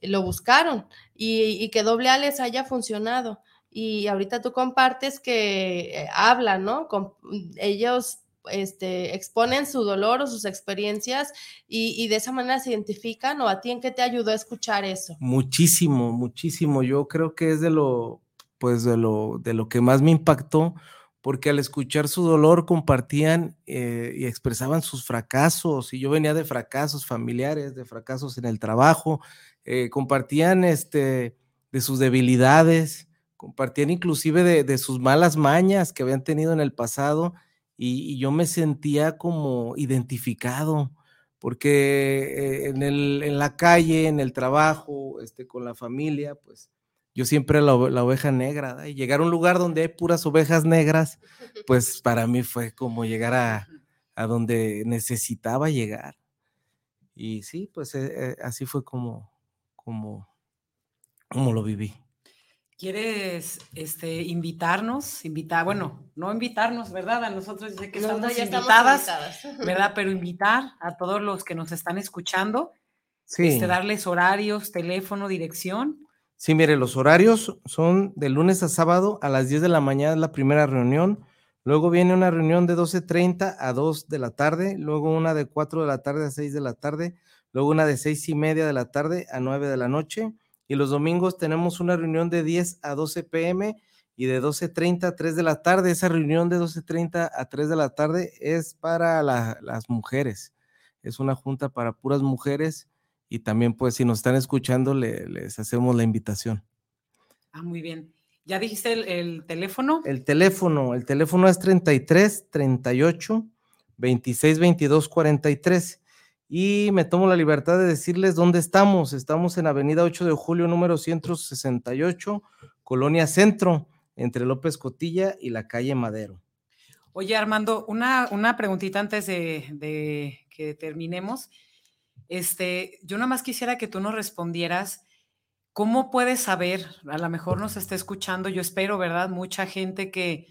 lo buscaron y, que doble A les haya funcionado. Y ahorita tú compartes que eh, hablan, ¿no? Con, ellos este, exponen su dolor o sus experiencias y, y, de esa manera se identifican o a ti en qué te ayudó a escuchar eso? Muchísimo, muchísimo. Yo creo que es de lo, pues de lo, de lo que más me impactó, porque al escuchar su dolor compartían eh, y expresaban sus fracasos, y yo venía de fracasos familiares, de fracasos en el trabajo, eh, compartían este, de sus debilidades, compartían inclusive de, de, sus malas mañas que habían tenido en el pasado, y, yo me sentía como identificado, porque eh, en, el, en la calle, en el trabajo, este, con la familia, pues yo siempre la, la oveja negra, y llegar a un lugar donde hay puras ovejas negras, pues para mí fue como llegar a, a donde necesitaba llegar. Y sí, pues eh, así fue como, como, como lo viví. ¿Quieres este, invitarnos? Invitar, bueno, no invitarnos, ¿verdad? A nosotros dice que estamos, no, ya invitadas, estamos invitadas, ¿verdad? Pero invitar a todos los que nos están escuchando, sí. este, darles horarios, teléfono, dirección. Sí, mire, los horarios son de lunes a sábado a las 10 de la mañana la primera reunión, luego viene una reunión de 12.30 a 2 de la tarde, luego una de 4 de la tarde a 6 de la tarde, luego una de 6 y media de la tarde a 9 de la noche, y los domingos tenemos una reunión de 10 a 12 pm y de 12.30 a 3 de la tarde. Esa reunión de 12.30 a 3 de la tarde es para la, las mujeres. es una junta para puras mujeres y también pues si nos están escuchando les hacemos la invitación. Ah, muy bien. ¿Ya dijiste el, teléfono? El teléfono, el teléfono es 33 38 26 22 43. Y me tomo la libertad de decirles dónde estamos. Estamos en Avenida 8 de Julio, número 168, Colonia Centro, entre López Cotilla y la calle Madero. Oye, Armando, una, una preguntita antes de, de que terminemos. Este, yo nada más quisiera que tú nos respondieras ¿Cómo puedes saber? A lo mejor nos está escuchando, yo espero, ¿verdad? Mucha gente que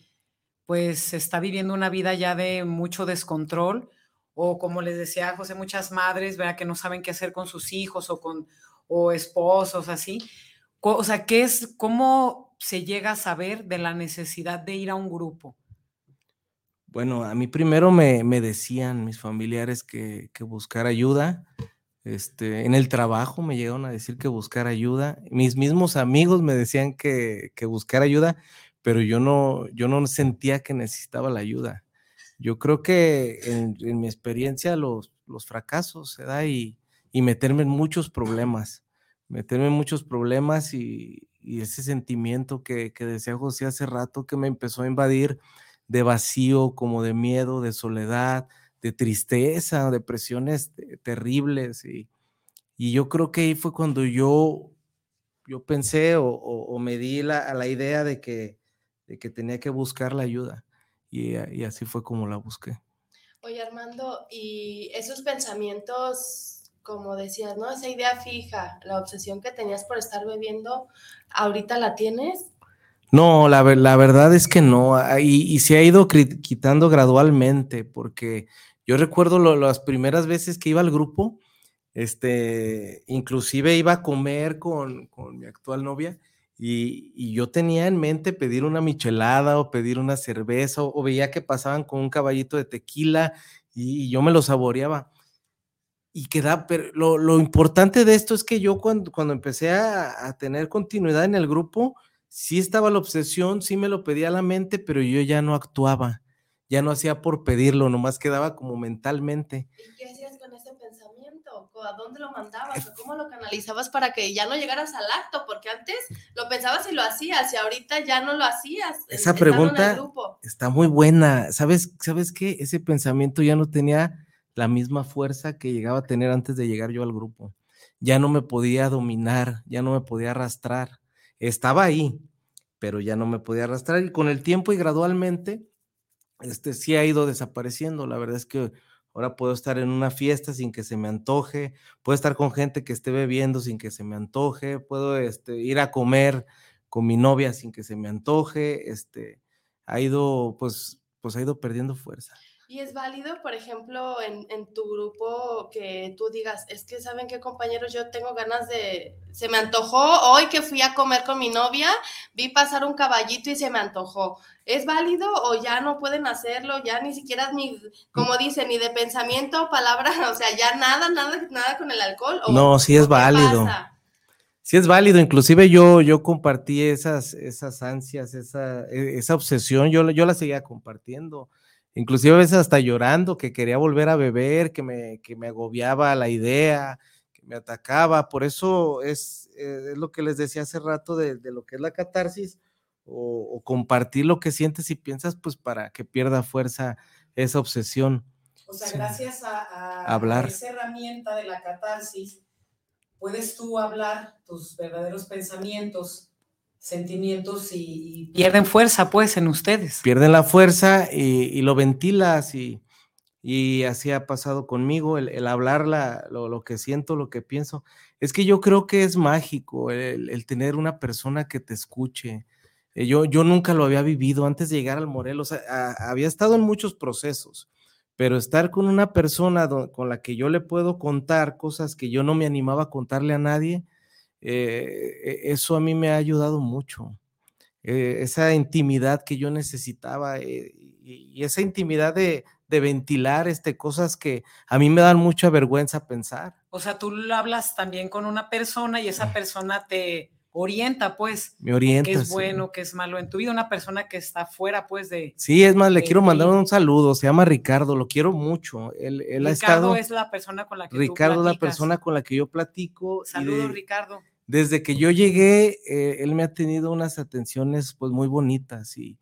pues está viviendo una vida ya de mucho descontrol o como les decía José, muchas madres, ¿verdad? Que no saben qué hacer con sus hijos o con o esposos, así. O sea, ¿qué es, cómo se llega a saber de la necesidad de ir a un grupo? Bueno, a mí primero me, decían mis familiares que, que buscar ayuda, este, en el trabajo me llegaron a decir que buscar ayuda. Mis mismos amigos me decían que, que buscar ayuda, pero yo no, yo no sentía que necesitaba la ayuda. Yo creo que en, mi experiencia los, los fracasos se da y, y, meterme en muchos problemas, meterme en muchos problemas y, y ese sentimiento que, que decía José hace rato que me empezó a invadir de vacío, como de miedo, de soledad, de tristeza, depresiones terribles. Y, y, yo creo que ahí fue cuando yo, yo pensé o, me di la, a la idea de que, de que tenía que buscar la ayuda. Y, y así fue como la busqué. Oye, Armando, y esos pensamientos, como decías, ¿no? Esa idea fija, la obsesión que tenías por estar bebiendo, ¿ahorita la tienes? No, la, la verdad es que no, y, y se ha ido quitando gradualmente, porque yo recuerdo las primeras veces que iba al grupo, este, inclusive iba a comer con, mi actual novia y, yo tenía en mente pedir una michelada o pedir una cerveza o, veía que pasaban con un caballito de tequila y, yo me lo saboreaba. Y queda, pero lo, importante de esto es que yo cuando, cuando empecé a, tener continuidad en el grupo, sí estaba la obsesión, sí me lo pedía a la mente, pero yo ya no actuaba ya no hacía por pedirlo, nomás quedaba como mentalmente. ¿Y qué hacías con ese pensamiento? ¿A dónde lo mandabas? ¿Cómo lo canalizabas para que ya no llegaras al acto? Porque antes lo pensabas y lo hacías y ahorita ya no lo hacías. Esa pregunta está muy buena. ¿Sabes, ¿Sabes qué? Ese pensamiento ya no tenía la misma fuerza que llegaba a tener antes de llegar yo al grupo. Ya no me podía dominar, ya no me podía arrastrar. Estaba ahí, pero ya no me podía arrastrar y con el tiempo y gradualmente este sí ha ido desapareciendo. La verdad es que ahora puedo estar en una fiesta sin que se me antoje, puedo estar con gente que esté bebiendo sin que se me antoje, puedo este, ir a comer con mi novia sin que se me antoje, este, ha ido, pues, pues ha ido perdiendo fuerza. Y es válido, por ejemplo, en, en, tu grupo que tú digas, es que saben qué compañeros, yo tengo ganas de, se me antojó hoy que fui a comer con mi novia, vi pasar un caballito y se me antojó. ¿Es válido o ya no pueden hacerlo? Ya ni siquiera ni, como dice, ni de pensamiento, palabra, o sea, ya nada, nada, nada con el alcohol. no, sí es válido. Sí es válido, inclusive yo, yo compartí esas, esas ansias, esa, e, esa obsesión, yo, yo la seguía compartiendo inclusive a veces hasta llorando, que quería volver a beber, que me, que me agobiaba la idea, que me atacaba. Por eso es, eh, es lo que les decía hace rato de, lo que es la catarsis o, compartir lo que sientes y piensas, pues para que pierda fuerza esa obsesión. O sea, gracias a, a esa herramienta de la catarsis, puedes tú hablar tus verdaderos pensamientos sentimientos y, pierden fuerza, pues, en ustedes. Pierden la fuerza y, lo ventilas y, y, así ha pasado conmigo, el, hablar lo, que siento, lo que pienso. Es que yo creo que es mágico el, tener una persona que te escuche. Eh, yo, yo nunca lo había vivido antes de llegar al Morelos. había estado en muchos procesos, pero estar con una persona con la que yo le puedo contar cosas que yo no me animaba a contarle a nadie, eh, e, eso a mí me ha ayudado mucho. Eh, esa intimidad que yo necesitaba eh, y, esa intimidad de, ventilar este, cosas que a mí me dan mucha vergüenza pensar. O sea, tú hablas también con una persona y esa persona te orienta, pues. Me orienta. Qué es sí. bueno, qué es malo en tu vida. Una persona que está fuera, pues, de. Sí, es más, le de quiero mandar un saludo. Se llama Ricardo, lo quiero mucho. Él, él ha Ricardo estado. es la persona con la que tú Ricardo es la persona con la que yo platico. Saludos, de- Ricardo. Desde que yo llegué, eh, él me ha tenido unas atenciones pues muy bonitas y,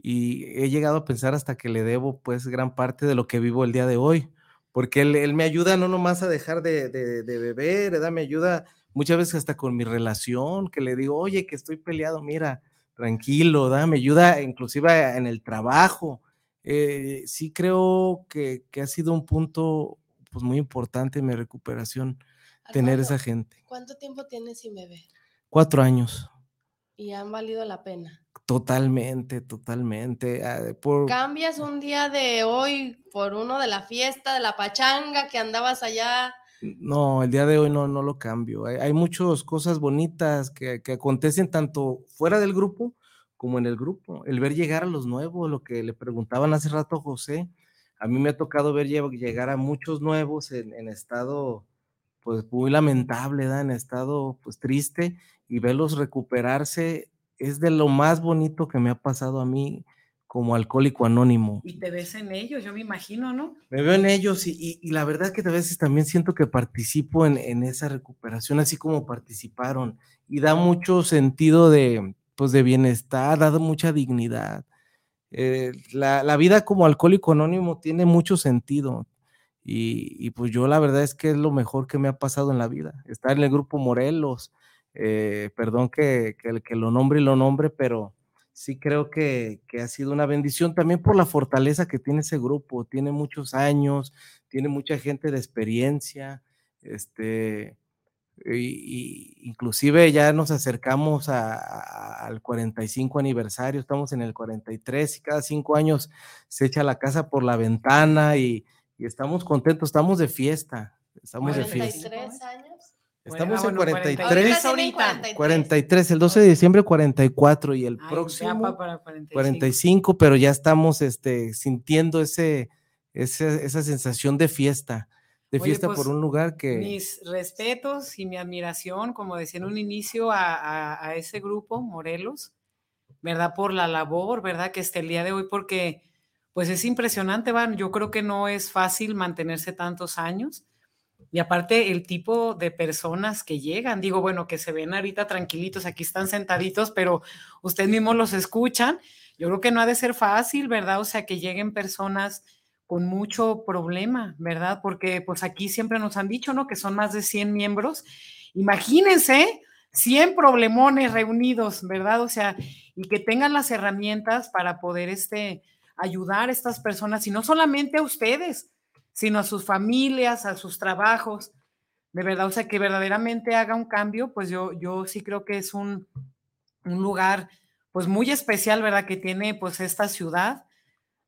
he llegado a pensar hasta que le debo pues gran parte de lo que vivo el día de hoy, porque él, me ayuda no nomás a dejar de, de, de beber, ¿verdad? me ayuda muchas veces hasta con mi relación, que le digo, oye, que estoy peleado, mira, tranquilo, ¿verdad? me ayuda inclusive en el trabajo. Eh, sí creo que, que ha sido un punto pues muy importante en mi recuperación tener esa gente. ¿Cuánto tiempo tienes sin bebé? Cuatro años. Y han valido la pena. Totalmente, totalmente. ah, Por, ¿Cambias un día de hoy por uno de la fiesta, de la pachanga que andabas allá? no, el día de hoy no, no lo cambio. Hay, hay muchas cosas bonitas que, que acontecen tanto fuera del grupo como en el grupo. El ver llegar a los nuevos, lo que le preguntaban hace rato a José. A mí me ha tocado ver lle- llegar a muchos nuevos en, en estado, pues muy lamentable, ¿verdad? en estado, pues triste, y verlos recuperarse es de lo más bonito que me ha pasado a mí como alcohólico anónimo. Y te ves en ellos, yo me imagino, ¿no? Me veo en ellos y, y- y la verdad que a veces también siento que participo en, en esa recuperación, así como participaron, y da mucho sentido de, pues, de bienestar, da mucha dignidad. Eh, la, la vida como alcohólico anónimo tiene mucho sentido. Y, pues yo la verdad es que es lo mejor que me ha pasado en la vida. Estar en el grupo Morelos, eh, perdón que, que, que lo nombre y lo nombre, pero sí creo que, que, ha sido una bendición también por la fortaleza que tiene ese grupo. Tiene muchos años, tiene mucha gente de experiencia, este, y inclusive ya nos acercamos a, a, al 45 aniversario, estamos en el 43 y cada cinco años se echa la casa por la ventana y, y estamos contentos, estamos de fiesta, estamos de fiesta. 43 años. Estamos Bueno, en bueno, 43, Ahorita tienen 43, el 12 de diciembre 44 y el Ay, próximo para 45. 45, pero ya estamos este, sintiendo ese, ese, esa sensación de fiesta, de Oye, fiesta pues, por un lugar que... Mis respetos y mi admiración, como decía en un inicio, a, a- a ese grupo, Morelos, ¿verdad? Por la labor, ¿verdad? Que esté el día de hoy, porque pues es impresionante, Van. Yo creo que no es fácil mantenerse tantos años. Y aparte, el tipo de personas que llegan, digo, bueno, que se ven ahorita tranquilitos, aquí están sentaditos, pero ustedes mismos los escuchan. Yo creo que no ha de ser fácil, ¿verdad? O sea, que lleguen personas con mucho problema, ¿verdad? Porque pues aquí siempre nos han dicho, ¿no? Que son más de 100 miembros. Imagínense 100 problemones reunidos, ¿verdad? O sea, y que tengan las herramientas para poder este, ayudar a estas personas, y no solamente a ustedes, sino a sus familias, a sus trabajos, de verdad, o sea, que verdaderamente haga un cambio, pues yo, yo sí creo que es un, un lugar pues muy especial, ¿verdad? Que tiene pues esta ciudad,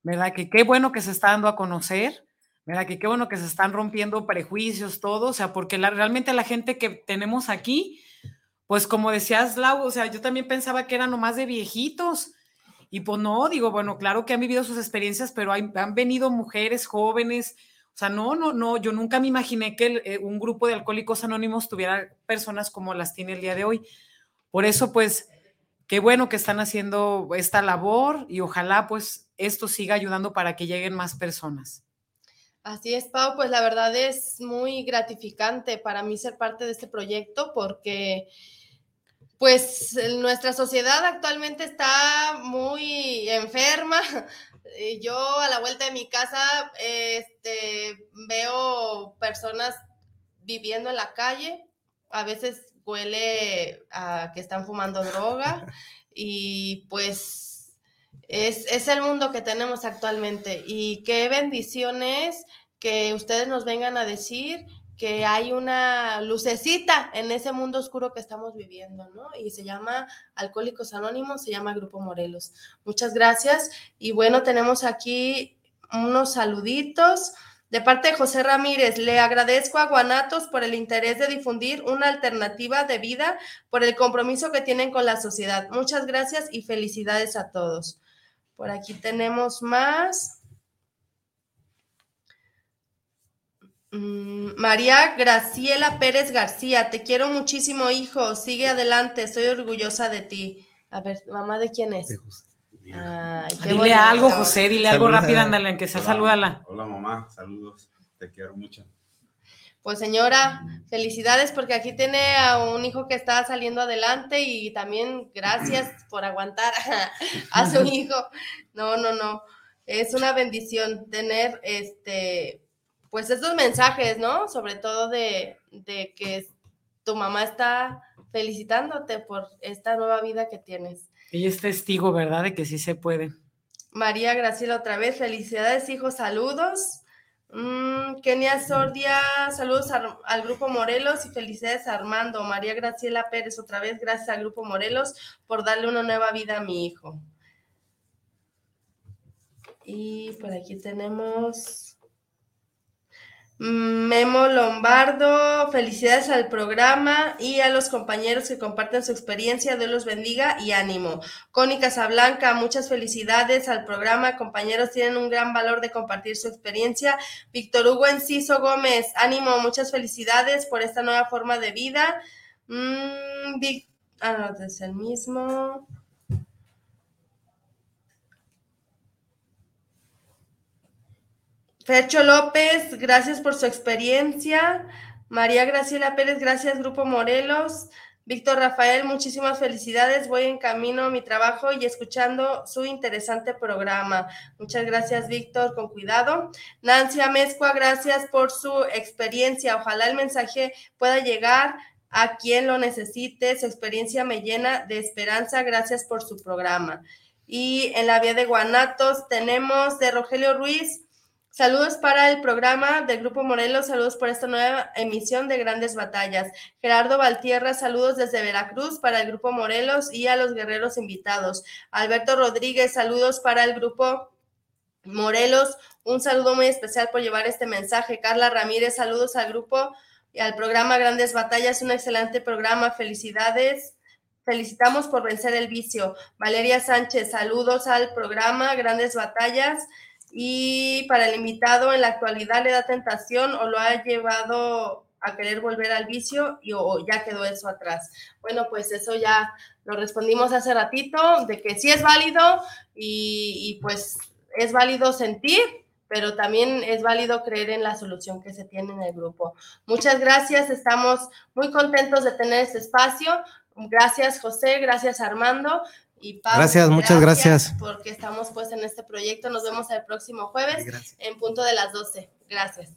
¿verdad? Que qué bueno que se está dando a conocer, ¿verdad? Que qué bueno que se están rompiendo prejuicios, todo, o sea, porque realmente la gente que tenemos aquí, pues como decías, Lau, o sea, yo también pensaba que eran nomás de viejitos, y pues no, digo, bueno, claro que han vivido sus experiencias, pero hay, han venido mujeres jóvenes, o sea, no, no, no, yo nunca me imaginé que el, eh, un grupo de alcohólicos anónimos tuviera personas como las tiene el día de hoy. Por eso, pues, qué bueno que están haciendo esta labor y ojalá, pues, esto siga ayudando para que lleguen más personas. Así es, Pau, pues la verdad es muy gratificante para mí ser parte de este proyecto porque pues nuestra sociedad actualmente está muy enferma. Yo a la vuelta de mi casa este, veo personas viviendo en la calle, a veces huele a que están fumando droga. Y pues es, es, el mundo que tenemos actualmente. Y qué bendiciones que ustedes nos vengan a decir que hay una lucecita en ese mundo oscuro que estamos viviendo, ¿no? Y se llama Alcohólicos Anónimos, se llama Grupo Morelos. Muchas gracias. Y bueno, tenemos aquí unos saluditos. De parte de José Ramírez, le agradezco a Guanatos por el interés de difundir una alternativa de vida, por el compromiso que tienen con la sociedad. Muchas gracias y felicidades a todos. Por aquí tenemos más. María Graciela Pérez García, te quiero muchísimo, hijo. Sigue adelante, estoy orgullosa de ti. A ver, mamá, ¿de quién es? Ay, dile algo, José, dile algo rápido, ándale, que sea, salúdala. Hola, mamá, saludos, te quiero mucho. Pues señora, felicidades porque aquí tiene a un hijo que está saliendo adelante y también gracias por aguantar a su hijo. No, no, no. Es una bendición tener este, pues estos mensajes, ¿no? Sobre todo de, de que tu mamá está felicitándote por esta nueva vida que tienes. Ella es testigo, ¿verdad? De que sí se puede. María Graciela otra vez, felicidades, hijo, saludos. Mm, Kenia Sordia, saludos al Grupo Morelos y felicidades a Armando. María Graciela Pérez, otra vez, gracias al Grupo Morelos por darle una nueva vida a mi hijo. Y por aquí tenemos Memo Lombardo, felicidades al programa y a los compañeros que comparten su experiencia. Dios los bendiga y ánimo. Connie Casablanca, muchas felicidades al programa. Compañeros tienen un gran valor de compartir su experiencia. Víctor Hugo Enciso Gómez, ánimo, muchas felicidades por esta nueva forma de vida. Mm, ah, no, es el mismo. Fercho López, gracias por su experiencia. María Graciela Pérez, gracias Grupo Morelos. Víctor Rafael, muchísimas felicidades. Voy en camino a mi trabajo y escuchando su interesante programa. Muchas gracias, Víctor, con cuidado. Nancy Amezcua, gracias por su experiencia. Ojalá el mensaje pueda llegar a quien lo necesite. Su experiencia me llena de esperanza. Gracias por su programa. Y en la vía de Guanatos tenemos de Rogelio Ruiz. Saludos para el programa del Grupo Morelos, saludos por esta nueva emisión de Grandes Batallas. Gerardo Valtierra, saludos desde Veracruz para el Grupo Morelos y a los guerreros invitados. Alberto Rodríguez, saludos para el Grupo Morelos, un saludo muy especial por llevar este mensaje. Carla Ramírez, saludos al grupo y al programa Grandes Batallas, un excelente programa, felicidades. Felicitamos por vencer el vicio. Valeria Sánchez, saludos al programa Grandes Batallas y para el invitado en la actualidad le da tentación o lo ha llevado a querer volver al vicio y o ya quedó eso atrás. Bueno, pues eso ya lo respondimos hace ratito, de que sí es válido y, y pues es válido sentir, pero también es válido creer en la solución que se tiene en el grupo. Muchas gracias, estamos muy contentos de tener este espacio. Gracias José, gracias Armando y Pablo, gracias, muchas gracias. Porque estamos pues en este proyecto. Nos vemos el próximo jueves en punto de las 12. Gracias.